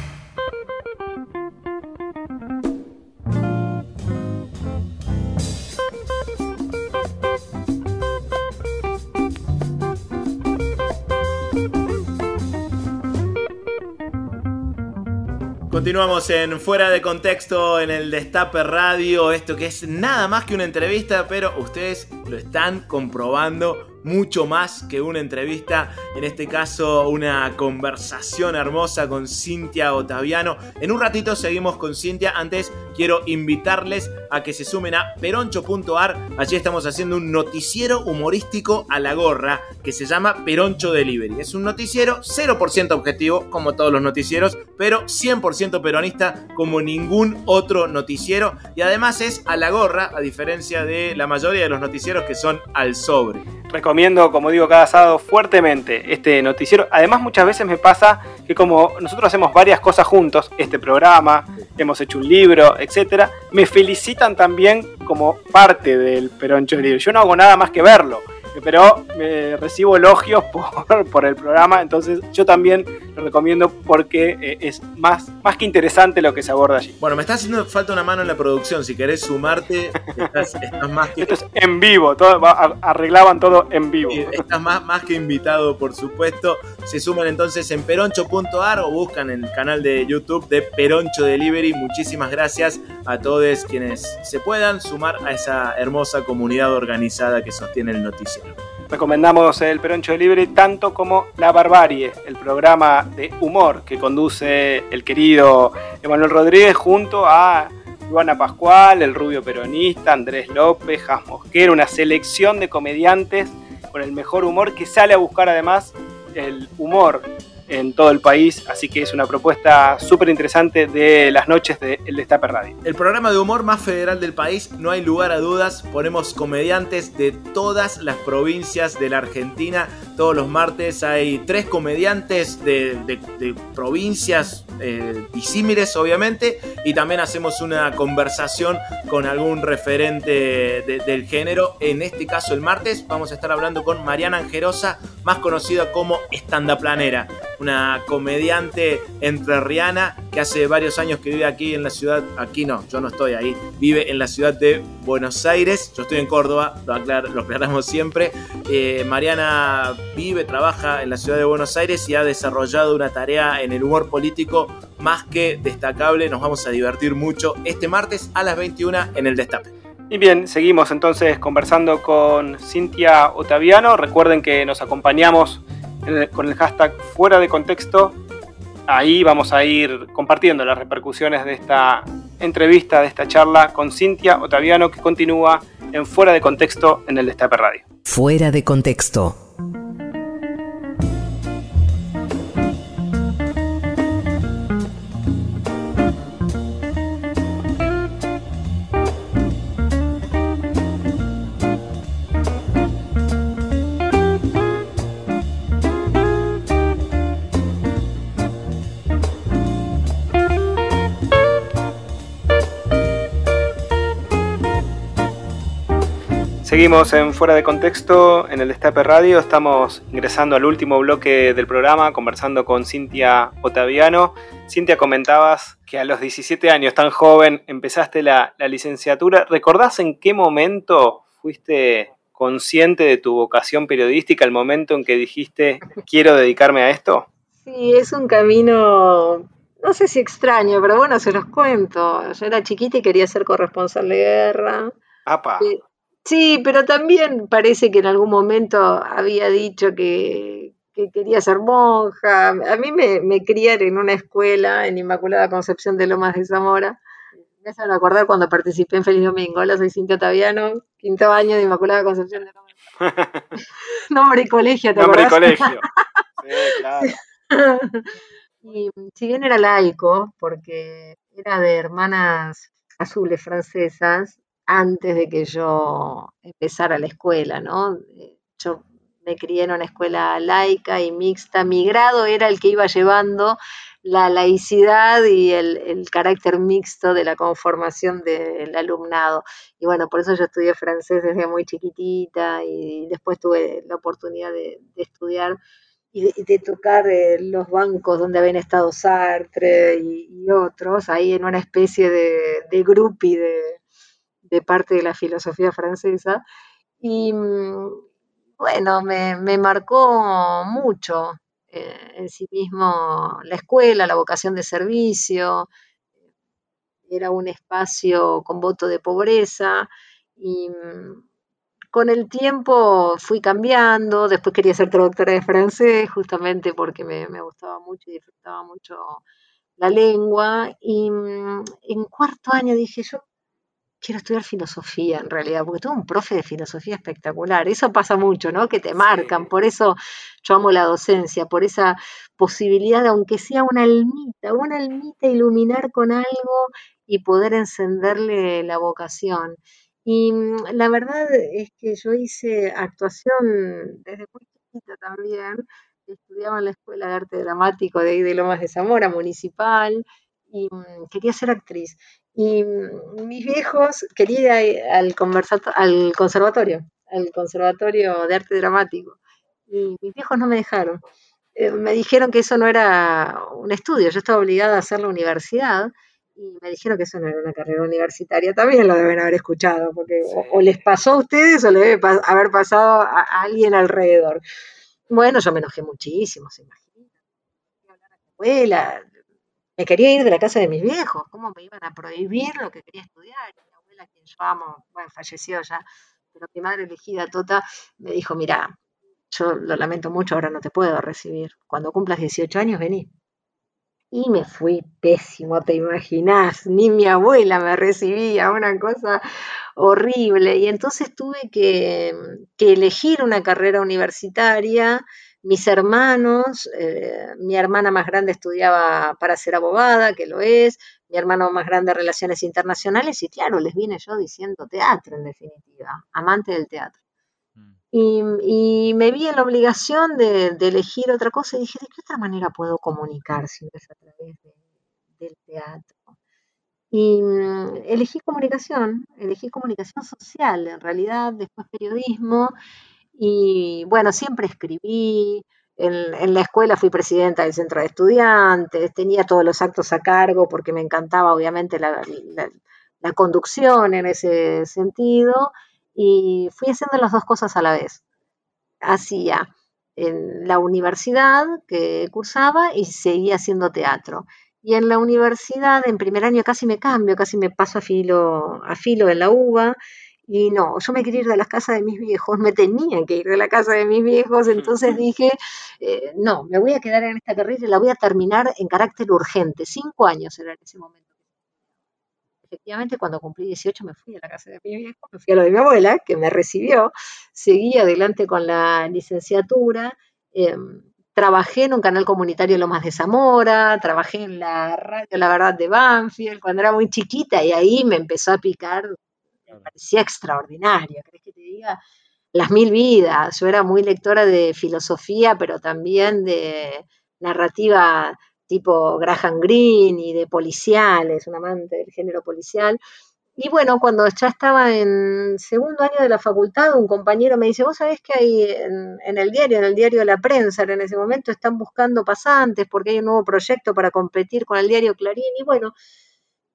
Continuamos en Fuera de Contexto en el Destape Radio, esto que es nada más que una entrevista, pero ustedes lo están comprobando mucho más que una entrevista, en este caso una conversación hermosa con Cintia Otaviano. En un ratito seguimos con Cintia, antes quiero invitarles a que se sumen a peroncho.ar, allí estamos haciendo un noticiero humorístico a la gorra que se llama Peroncho Delivery. Es un noticiero 0% objetivo, como todos los noticieros, pero 100% peronista como ningún otro noticiero y además es a la gorra, a diferencia de la mayoría de los noticieros que son al sobre recomiendo, como digo, cada sábado fuertemente este noticiero. Además, muchas veces me pasa que como nosotros hacemos varias cosas juntos, este programa, hemos hecho un libro, etcétera, me felicitan también como parte del Peroncho del Libro. Yo no hago nada más que verlo pero me recibo elogios por, por, el programa, entonces yo también lo recomiendo porque eh, es más, más que interesante lo que se aborda allí. Bueno, me está haciendo falta una mano en la producción, si querés sumarte, estás, estás más que... Esto es en vivo, todo, arreglaban todo en vivo. Estás más, más que invitado, por supuesto. Se suman entonces en peroncho.ar o buscan el canal de YouTube de Peroncho Delivery. Muchísimas gracias a todos quienes se puedan sumar a esa hermosa comunidad organizada que sostiene el noticiero. Recomendamos el Peroncho Libre tanto como La Barbarie, el programa de humor que conduce el querido Emanuel Rodríguez junto a Ivana Pascual, el rubio peronista, Andrés López, Jas Mosquera, una selección de comediantes con el mejor humor que sale a buscar además el humor en todo el país, así que es una propuesta súper interesante de las noches de El Radio. El programa de humor más federal del país, no hay lugar a dudas, ponemos comediantes de todas las provincias de la Argentina, todos los martes hay tres comediantes de provincias eh, disímiles obviamente, y también hacemos una conversación con algún referente de, del género, en este caso el martes vamos a estar hablando con Mariana Angerosa, más conocida como Estandaplanera una comediante entrerriana que hace varios años que vive aquí en la ciudad, aquí no, yo no estoy ahí, vive en la ciudad de Buenos Aires, yo estoy en Córdoba, lo, lo aclaramos siempre. Eh, Mariana vive, trabaja en la ciudad de Buenos Aires y ha desarrollado una tarea en el humor político más que destacable, nos vamos a divertir mucho este martes a las 21 en el Destape. Y bien, seguimos entonces conversando con Cintia Otaviano. Recuerden que nos acompañamos con el hashtag fuera de contexto. Ahí vamos a ir compartiendo las repercusiones de esta entrevista, de esta charla con Cintia Otaviano que continúa en Fuera de Contexto en el Destape Radio. Fuera de Contexto. Seguimos en Fuera de Contexto en el Destape Radio. Estamos ingresando al último bloque del programa, conversando con Cintia Otaviano. Cintia, comentabas que a los 17 años, tan joven, empezaste la, la licenciatura. ¿Recordás en qué momento fuiste consciente de tu vocación periodística, el momento en que dijiste quiero dedicarme a esto? Sí, es un camino, no sé si extraño, pero bueno, se los cuento. Yo era chiquita y quería ser corresponsal de guerra. Apa. Sí, pero también parece que en algún momento había dicho que, que quería ser monja. A mí me, me, criaron en una escuela en Inmaculada Concepción de Lomas de Zamora. Me hacen acordar cuando participé en Feliz Domingo. Hola, soy Cintia Taviano, quinto año de Inmaculada Concepción de Lomas. Nombre y colegio, ¿te Nombre y colegio. Sí, claro. Y si bien era laico, porque era de hermanas azules francesas, antes de que yo empezara la escuela, ¿no? Yo me crié en una escuela laica y mixta. Mi grado era el que iba llevando la laicidad y el, el carácter mixto de la conformación del alumnado. Y bueno, por eso yo estudié francés desde muy chiquitita y después tuve la oportunidad de, de estudiar y de, de tocar eh, los bancos donde habían estado Sartre y, y otros, ahí en una especie de, de groupie de, de parte de la filosofía francesa. Y mm, bueno, me, me marcó mucho eh, en sí mismo la escuela, la vocación de servicio, era un espacio con voto de pobreza y mm, con el tiempo fui cambiando, después quería ser traductora de francés justamente porque me, me gustaba mucho y disfrutaba mucho la lengua y mm, en cuarto año dije yo quiero estudiar filosofía en realidad, porque tuve un profe de filosofía espectacular. Eso pasa mucho, ¿no? Que te marcan. Por eso yo amo la docencia, por esa posibilidad, aunque sea una almita, una almita, iluminar con algo y poder encenderle la vocación. Y mm, la verdad es que yo hice actuación desde muy chiquita también. Estudiaba en la Escuela de Arte Dramático de de Lomas de Zamora, municipal, y mm, quería ser actriz. Y mm, mis viejos quería ir al, al conservatorio, al conservatorio de arte dramático. Y mis viejos no me dejaron. Eh, me dijeron que eso no era un estudio, yo estaba obligada a hacer la universidad y me dijeron que eso no era una carrera universitaria. También lo deben haber escuchado, porque o, o les pasó a ustedes o le debe haber pasado a, a alguien alrededor. Bueno, yo me enojé muchísimo, se imagina. Abuela, me quería ir de la casa de mis viejos, ¿cómo me iban a prohibir lo que quería estudiar? Mi abuela, quien yo amo, bueno, falleció ya, pero mi madre elegida, Tota, me dijo, mira, yo lo lamento mucho, ahora no te puedo recibir. Cuando cumplas 18 años, vení. Y me fui pésimo, te imaginás, ni mi abuela me recibía, una cosa horrible. Y entonces tuve que, que elegir una carrera universitaria. Mis hermanos, eh, mi hermana más grande estudiaba para ser abogada, que lo es, mi hermano más grande relaciones internacionales, y claro, les vine yo diciendo teatro en definitiva, amante del teatro. Y, y me vi en la obligación de, de elegir otra cosa y dije, ¿de qué otra manera puedo comunicar si no es a través de- del teatro? Y mm, elegí comunicación, elegí comunicación social, en realidad, después periodismo, y bueno, siempre escribí, en, la escuela fui presidenta del centro de estudiantes, tenía todos los actos a cargo porque me encantaba obviamente la conducción en ese sentido, y fui haciendo las dos cosas a la vez. Hacía en la universidad que cursaba y seguía haciendo teatro. Y en la universidad, en primer año casi me cambio, casi me paso a filo, a filo en la UBA, y no, yo me quería ir de la casa de mis viejos, me tenía que ir de la casa de mis viejos, entonces dije, eh, no, me voy a quedar en esta carrera y la voy a terminar en carácter urgente. Cinco años era en ese momento. Efectivamente, cuando cumplí 18 me fui a la casa de mi viejo, me fui a lo de mi abuela, que me recibió, seguí adelante con la licenciatura, eh, trabajé en un canal comunitario en Lomas de Zamora, trabajé en la radio La Verdad de Banfield cuando era muy chiquita y ahí me empezó a picar, me parecía extraordinario, ¿crees que te diga? Las mil vidas, yo era muy lectora de filosofía, pero también de narrativa tipo Graham Greene y de policiales, un amante del género policial. Y bueno, cuando ya estaba en segundo año de la facultad, un compañero me dice, vos sabés que hay en, en el diario, en el diario de la prensa, en ese momento están buscando pasantes porque hay un nuevo proyecto para competir con el diario Clarín. Y bueno,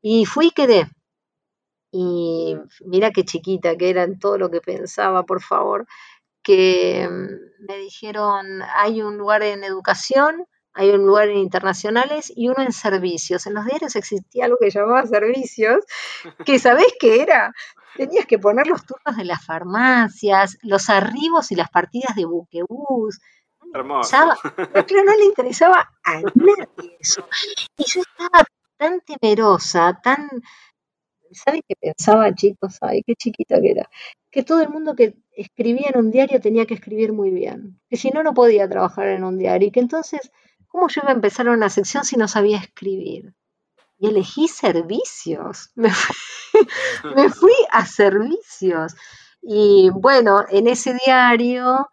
y fui y quedé. Y mira qué chiquita que era en todo lo que pensaba, por favor, que mm, me dijeron, hay un lugar en educación, hay un lugar en internacionales y uno en servicios. En los diarios existía algo que llamaba servicios, que ¿sabés qué era? Tenías que poner los turnos de las farmacias, los arribos y las partidas de buquebús. Hermoso. Pero no le interesaba a nadie eso. Y yo estaba tan temerosa, tan... ¿Saben qué pensaba, chicos? Ay, qué chiquita que era. Que todo el mundo que escribía en un diario tenía que escribir muy bien. Que si no, no podía trabajar en un diario. Y que entonces, ¿cómo yo iba a empezar una sección si no sabía escribir? Y elegí servicios. Me fui, me fui a servicios. Y bueno, en ese diario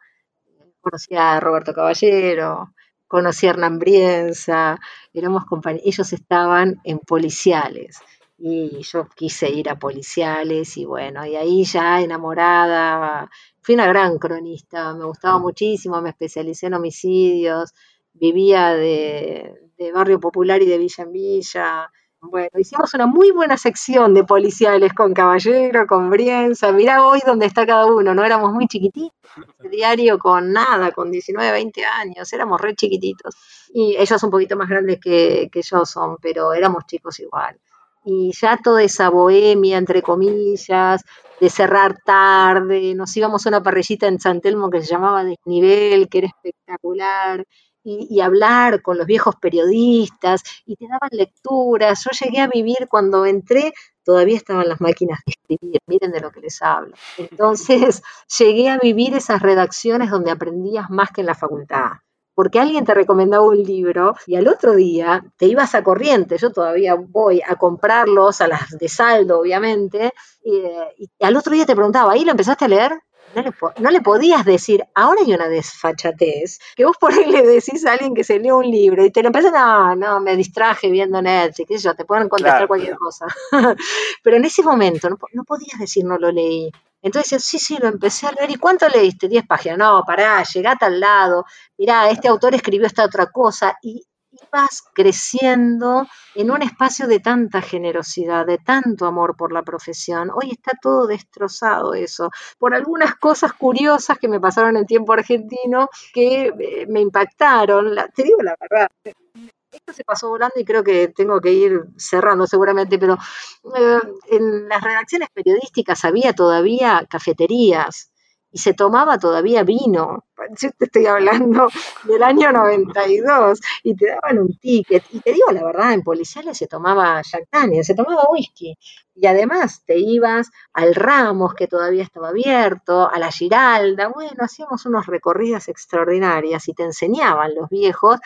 conocí a Roberto Caballero, conocí a Hernán Brienza, éramos compañ- ellos estaban en policiales y yo quise ir a policiales y bueno, y ahí ya enamorada, fui una gran cronista, me gustaba muchísimo, me especialicé en homicidios, vivía de, de barrio popular y de villa en villa. Bueno, hicimos una muy buena sección de policiales con Caballero, con Brienza. Mirá hoy dónde está cada uno, ¿no? Éramos muy chiquititos. Diario con nada, con 19, 20 años, éramos re chiquititos. Y ellos un poquito más grandes que, que yo son, pero éramos chicos igual. Y ya toda esa bohemia, entre comillas, de cerrar tarde, nos íbamos a una parrillita en San Telmo que se llamaba Desnivel, que era espectacular y, y hablar con los viejos periodistas y te daban lecturas. Yo llegué a vivir cuando entré, todavía estaban las máquinas de escribir, miren de lo que les hablo. Entonces llegué a vivir esas redacciones donde aprendías más que en la facultad. Porque alguien te recomendaba un libro y al otro día te ibas a corriente. Yo todavía voy a comprarlos, a las de saldo, obviamente, y, eh, y al otro día te preguntaba, ¿ahí lo empezaste a leer? no le, po- no le podías decir, ahora hay una desfachatez, que vos por ahí le decís a alguien que se lee un libro y te lo empiezan, no, no, me distraje viendo Netflix, qué sé yo, te pueden contestar Claro, cualquier cosa. Pero en ese momento no podías decir no lo leí. Entonces decías, sí, sí, lo empecé a leer. ¿Y cuánto leíste? 10 páginas. No, pará, llegá a tal lado. Mirá, este autor escribió esta otra cosa. Y ibas creciendo en un espacio de tanta generosidad, de tanto amor por la profesión. Hoy está todo destrozado eso, por algunas cosas curiosas que me pasaron en tiempo argentino que eh, me impactaron. La- te digo la verdad. Esto se pasó volando y creo que tengo que ir cerrando seguramente, pero eh, en las redacciones periodísticas había todavía cafeterías y se tomaba todavía vino. Yo te estoy hablando del año 92 y te daban un ticket. Y te digo la verdad, en policiales se tomaba Jack Daniels, se tomaba whisky. Y además te ibas al Ramos, que todavía estaba abierto, a la Giralda. Bueno, hacíamos unas recorridas extraordinarias y te enseñaban los viejos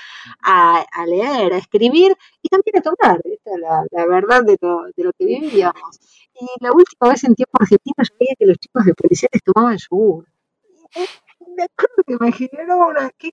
a, leer, a escribir y también a tomar. Esta es la, verdad de de lo que vivíamos. Y la última vez en tiempo argentino yo veía que los chicos de policiales tomaban yogur. Que me generó. ¡Qué,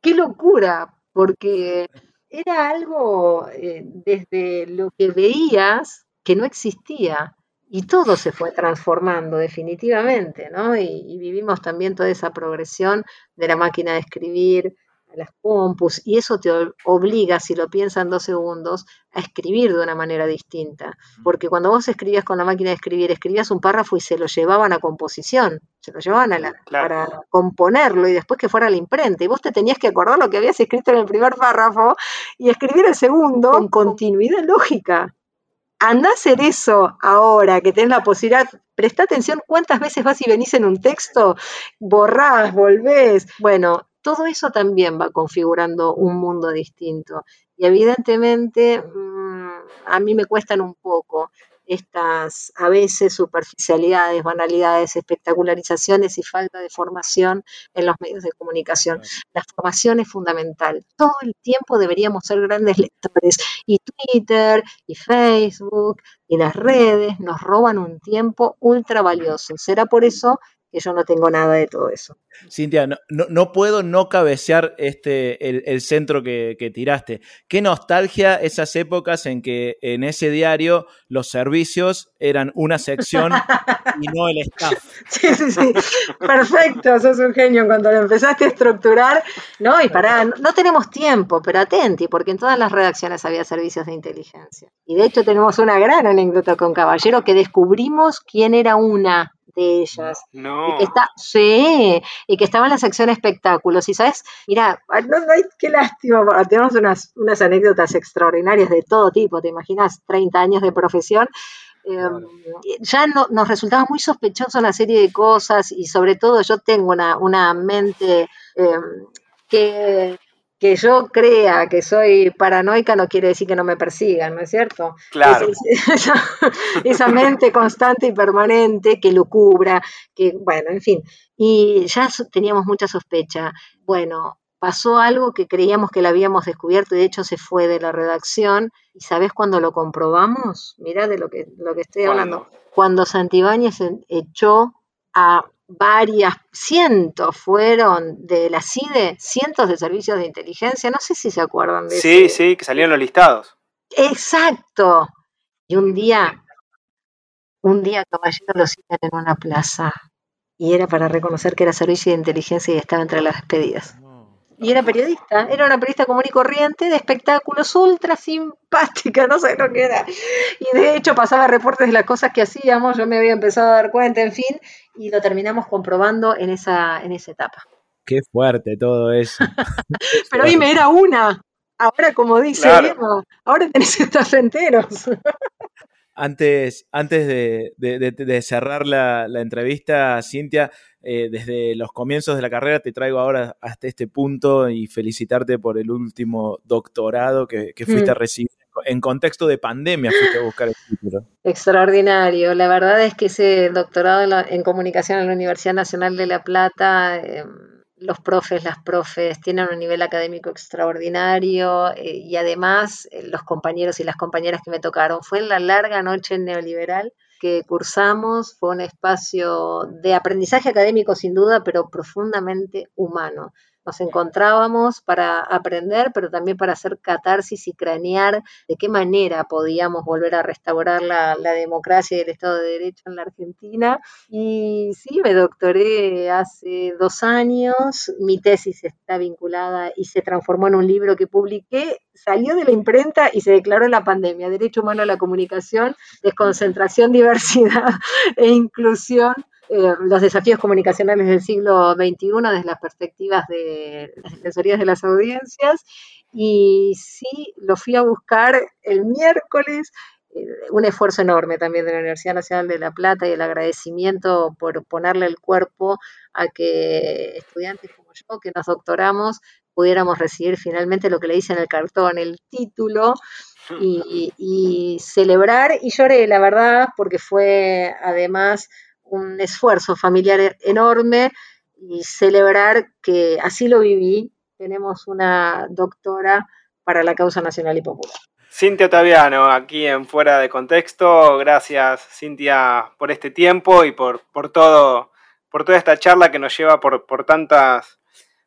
qué locura! Porque era algo eh, desde lo que veías que no existía. Y todo se fue transformando definitivamente, ¿no? Y vivimos también toda esa progresión de la máquina de escribir a las compus, y eso te obliga, si lo piensas en dos segundos, a escribir de una manera distinta. Porque cuando vos escribías con la máquina de escribir, escribías un párrafo y se lo llevaban a composición, se lo llevaban a la, Claro. para componerlo y después que fuera a la imprenta. Y vos te tenías que acordar lo que habías escrito en el primer párrafo y escribir el segundo con continuidad lógica. Anda a hacer eso ahora que tenés la posibilidad. Presta atención cuántas veces vas y venís en un texto, borrás, volvés. Bueno, todo eso también va configurando un mundo distinto. Y evidentemente mm, a mí me cuestan un poco estas a veces superficialidades, banalidades, espectacularizaciones y falta de formación en los medios de comunicación. La formación es fundamental. Todo el tiempo deberíamos ser grandes lectores y Twitter y Facebook y las redes nos roban un tiempo ultra valioso. Será por eso que yo no tengo nada de todo eso. Cintia, no, no, no puedo no cabecear este, el, el centro que, que tiraste. Qué nostalgia esas épocas en que en ese diario los servicios eran una sección y no el staff. Sí, sí, sí. Perfecto, sos un genio cuando lo empezaste a estructurar. No, y pará, no, no tenemos tiempo, pero atenti, porque en todas las redacciones había servicios de inteligencia. Y de hecho tenemos una gran anécdota con Caballero que descubrimos quién era una de ellas. No. Y que está, sí, y que estaba en la sección espectáculos. Y sabes, mira, no, no qué lástima, tenemos unas, unas anécdotas extraordinarias de todo tipo, te imaginas, 30 años de profesión. Eh, ya no, nos resultaba muy sospechoso una serie de cosas y sobre todo yo tengo una, una mente eh, que, que yo crea que soy paranoica no quiere decir que no me persigan, ¿no es cierto? Claro. Es- es- esa, esa mente constante y permanente que lo cubra, que bueno, en fin. Y ya teníamos mucha sospecha. Bueno, pasó algo que creíamos que lo habíamos descubierto y de hecho se fue de la redacción. ¿Y sabes cuándo lo comprobamos? Mirá de lo que, lo que estoy hablando. Cuando Santibáñez echó a varias, cientos fueron de la CIDE, cientos de servicios de inteligencia, no sé si se acuerdan de Sí, ese- sí, que salieron los listados. Exacto. Y un día, un día Caballero lo citan en una plaza y era para reconocer que era servicio de inteligencia y estaba entre las despedidas. Y era periodista, era una periodista común y corriente de espectáculos ultra simpática, no sé lo que era. Y de hecho pasaba reportes de las cosas que hacíamos, yo me había empezado a dar cuenta, en fin, y lo terminamos comprobando en esa, en esa etapa. Qué fuerte todo eso. Pero dime, era una. Ahora, como dice Claro. Emma, ahora tenés staff enteros. Antes, antes de, de- de- de cerrar la, la entrevista, Cintia, eh, desde los comienzos de la carrera te traigo ahora hasta este punto y felicitarte por el último doctorado que, que fuiste Mm. a recibir. En contexto de pandemia fuiste a buscar el título. Extraordinario. La verdad es que ese doctorado en, la- en comunicación en la Universidad Nacional de La Plata, eh, los profes, las profes tienen un nivel académico extraordinario eh, y además eh, los compañeros y las compañeras que me tocaron. Fue en la larga noche neoliberal que cursamos, fue un espacio de aprendizaje académico sin duda, pero profundamente humano. Nos encontrábamos para aprender, pero también para hacer catarsis y cranear de qué manera podíamos volver a restaurar la, la democracia y el Estado de Derecho en la Argentina. Y sí, me doctoré hace dos años, mi tesis está vinculada y se transformó en un libro que publiqué, salió de la imprenta y se declaró la pandemia, Derecho Humano a la Comunicación, Desconcentración, Diversidad e Inclusión eh, los desafíos comunicacionales del siglo XXI desde las perspectivas de las defensorías de las audiencias. Y sí, lo fui a buscar el miércoles, eh, un esfuerzo enorme también de la Universidad Nacional de La Plata y el agradecimiento por ponerle el cuerpo a que estudiantes como yo, que nos doctoramos, pudiéramos recibir finalmente lo que le dicen en el cartón, el título, y, y celebrar, y lloré, la verdad, porque fue además un esfuerzo familiar e- enorme y celebrar que así lo viví. Tenemos una doctora para la causa nacional y popular. Cintia Otaviano, aquí en Fuera de Contexto. Gracias, Cintia, por este tiempo y por, por todo, por toda esta charla que nos lleva por, por tantas,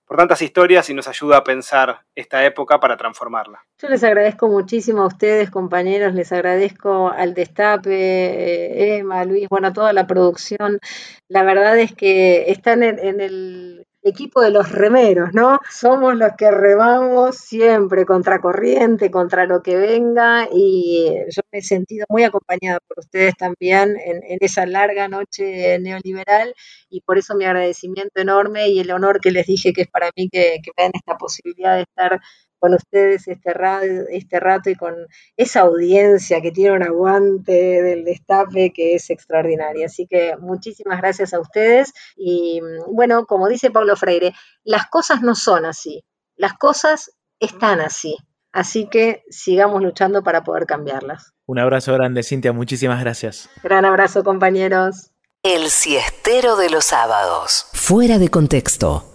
por tantas historias y nos ayuda a pensar esta época para transformarla. Yo les agradezco muchísimo a ustedes, compañeros, les agradezco al Destape, eh, Emma, Luis, bueno, a toda la producción. La verdad es que están en el equipo de los remeros, ¿no? Somos los que remamos siempre contra corriente, contra lo que venga, y eh, yo me he sentido muy acompañada por ustedes también en, esa larga noche neoliberal, y por eso mi agradecimiento enorme y el honor que les dije que es para mí que, que me den esta posibilidad de estar con ustedes este, radio, este rato y con esa audiencia que tiene un aguante del destape que es extraordinaria. Así que muchísimas gracias a ustedes y mm, bueno, como dice Pablo Freire, las cosas no son así, las cosas están así. Así que sigamos luchando para poder cambiarlas. Un abrazo grande, Cintia. Muchísimas gracias. Gran abrazo, compañeros. El siestero de los sábados. Fuera de contexto.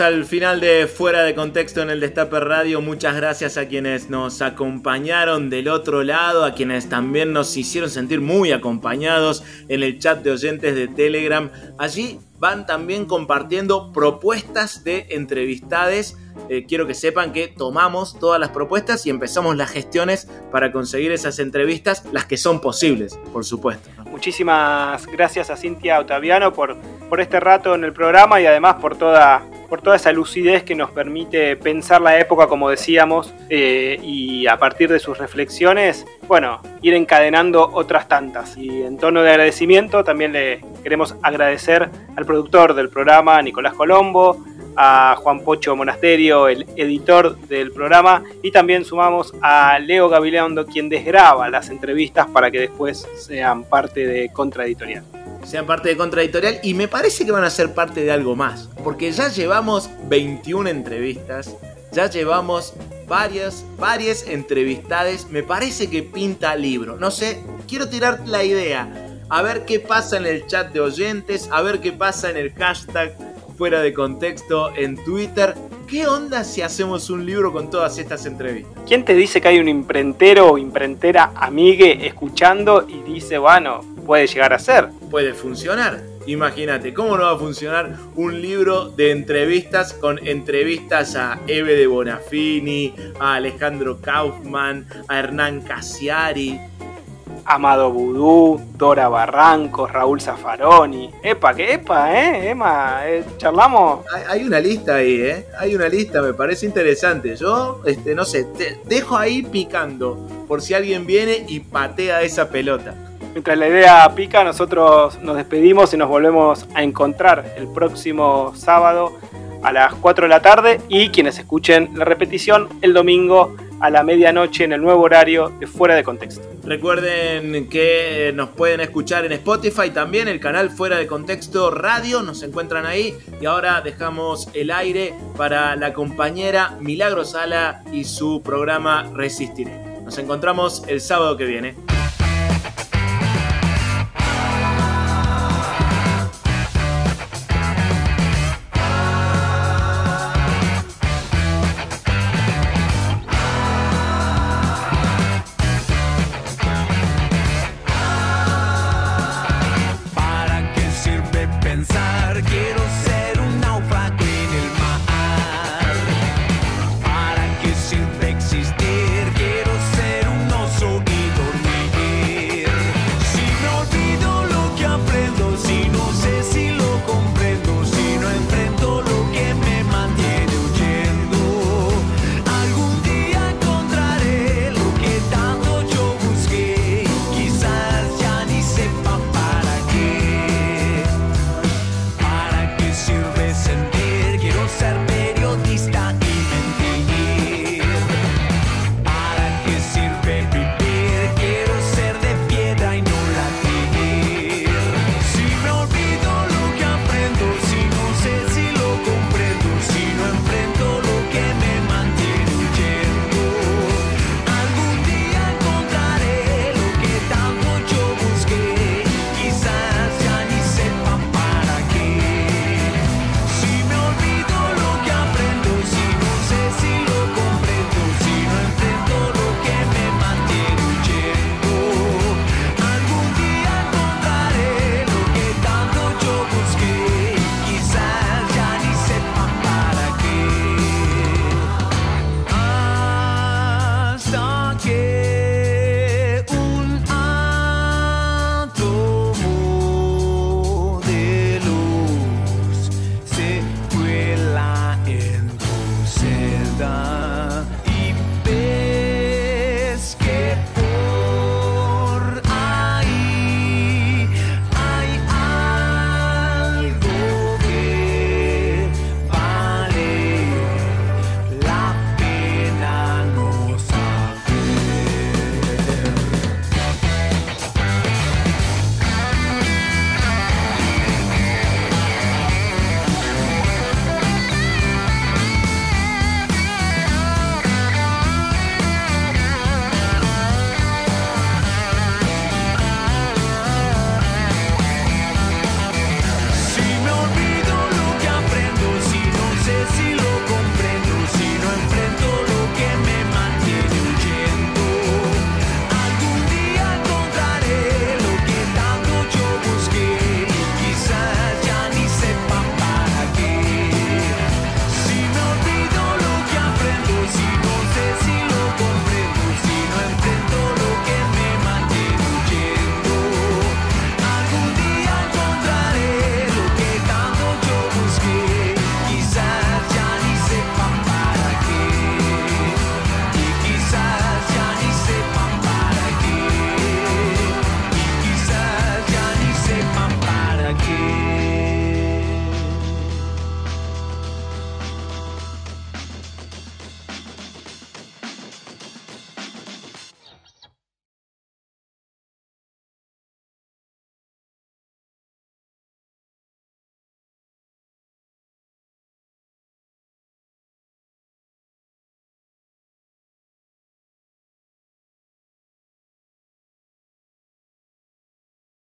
Al final de Fuera de Contexto en el Destape Radio. Muchas gracias a quienes nos acompañaron del otro lado, a quienes también nos hicieron sentir muy acompañados en el chat de oyentes de Telegram. Allí van también compartiendo propuestas de entrevistades. Eh, quiero que sepan que tomamos todas las propuestas y empezamos las gestiones para conseguir esas entrevistas, las que son posibles, por supuesto. Muchísimas gracias a Cintia Otaviano por, por este rato en el programa y además por toda, por toda esa lucidez que nos permite pensar la época, como decíamos, eh, y a partir de sus reflexiones, bueno, ir encadenando otras tantas. Y en tono de agradecimiento también le queremos agradecer al productor del programa, Nicolás Colombo, a Juan Pocho Monasterio, el editor del programa, y también sumamos a Leo Gabilondo, quien desgraba las entrevistas para que después sean parte de Contraeditorial. Sean parte de Contraeditorial y me parece que van a ser parte de algo más, porque ya llevamos 21 entrevistas, ya llevamos varias, varias entrevistades, me parece que pinta libro, no sé, quiero tirar la idea, a ver qué pasa en el chat de oyentes, a ver qué pasa en el hashtag fuera de contexto en Twitter. ¿Qué onda si hacemos un libro con todas estas entrevistas? ¿Quién te dice que hay un imprentero o imprentera amigue escuchando y dice, bueno, puede llegar a ser? Puede funcionar. Imagínate, ¿cómo no va a funcionar un libro de entrevistas con entrevistas a Eve de Bonafini, a Alejandro Kaufman, a Hernán Casiari? Amado Vudú, Dora Barrancos, Raúl Zaffaroni. Epa, que epa, ¿eh? Emma, eh, charlamos. Hay, hay una lista ahí, ¿eh? Hay una lista, me parece interesante. Yo, este, no sé, te dejo ahí picando por si alguien viene y patea esa pelota. Mientras la idea pica, nosotros nos despedimos y nos volvemos a encontrar el próximo sábado a las 4 de la tarde y quienes escuchen la repetición el domingo a la medianoche en el nuevo horario de Fuera de Contexto. Recuerden que nos pueden escuchar en Spotify también, el canal Fuera de Contexto Radio, nos encuentran ahí y ahora dejamos el aire para la compañera Milagro Sala y su programa Resistiré. Nos encontramos el sábado que viene.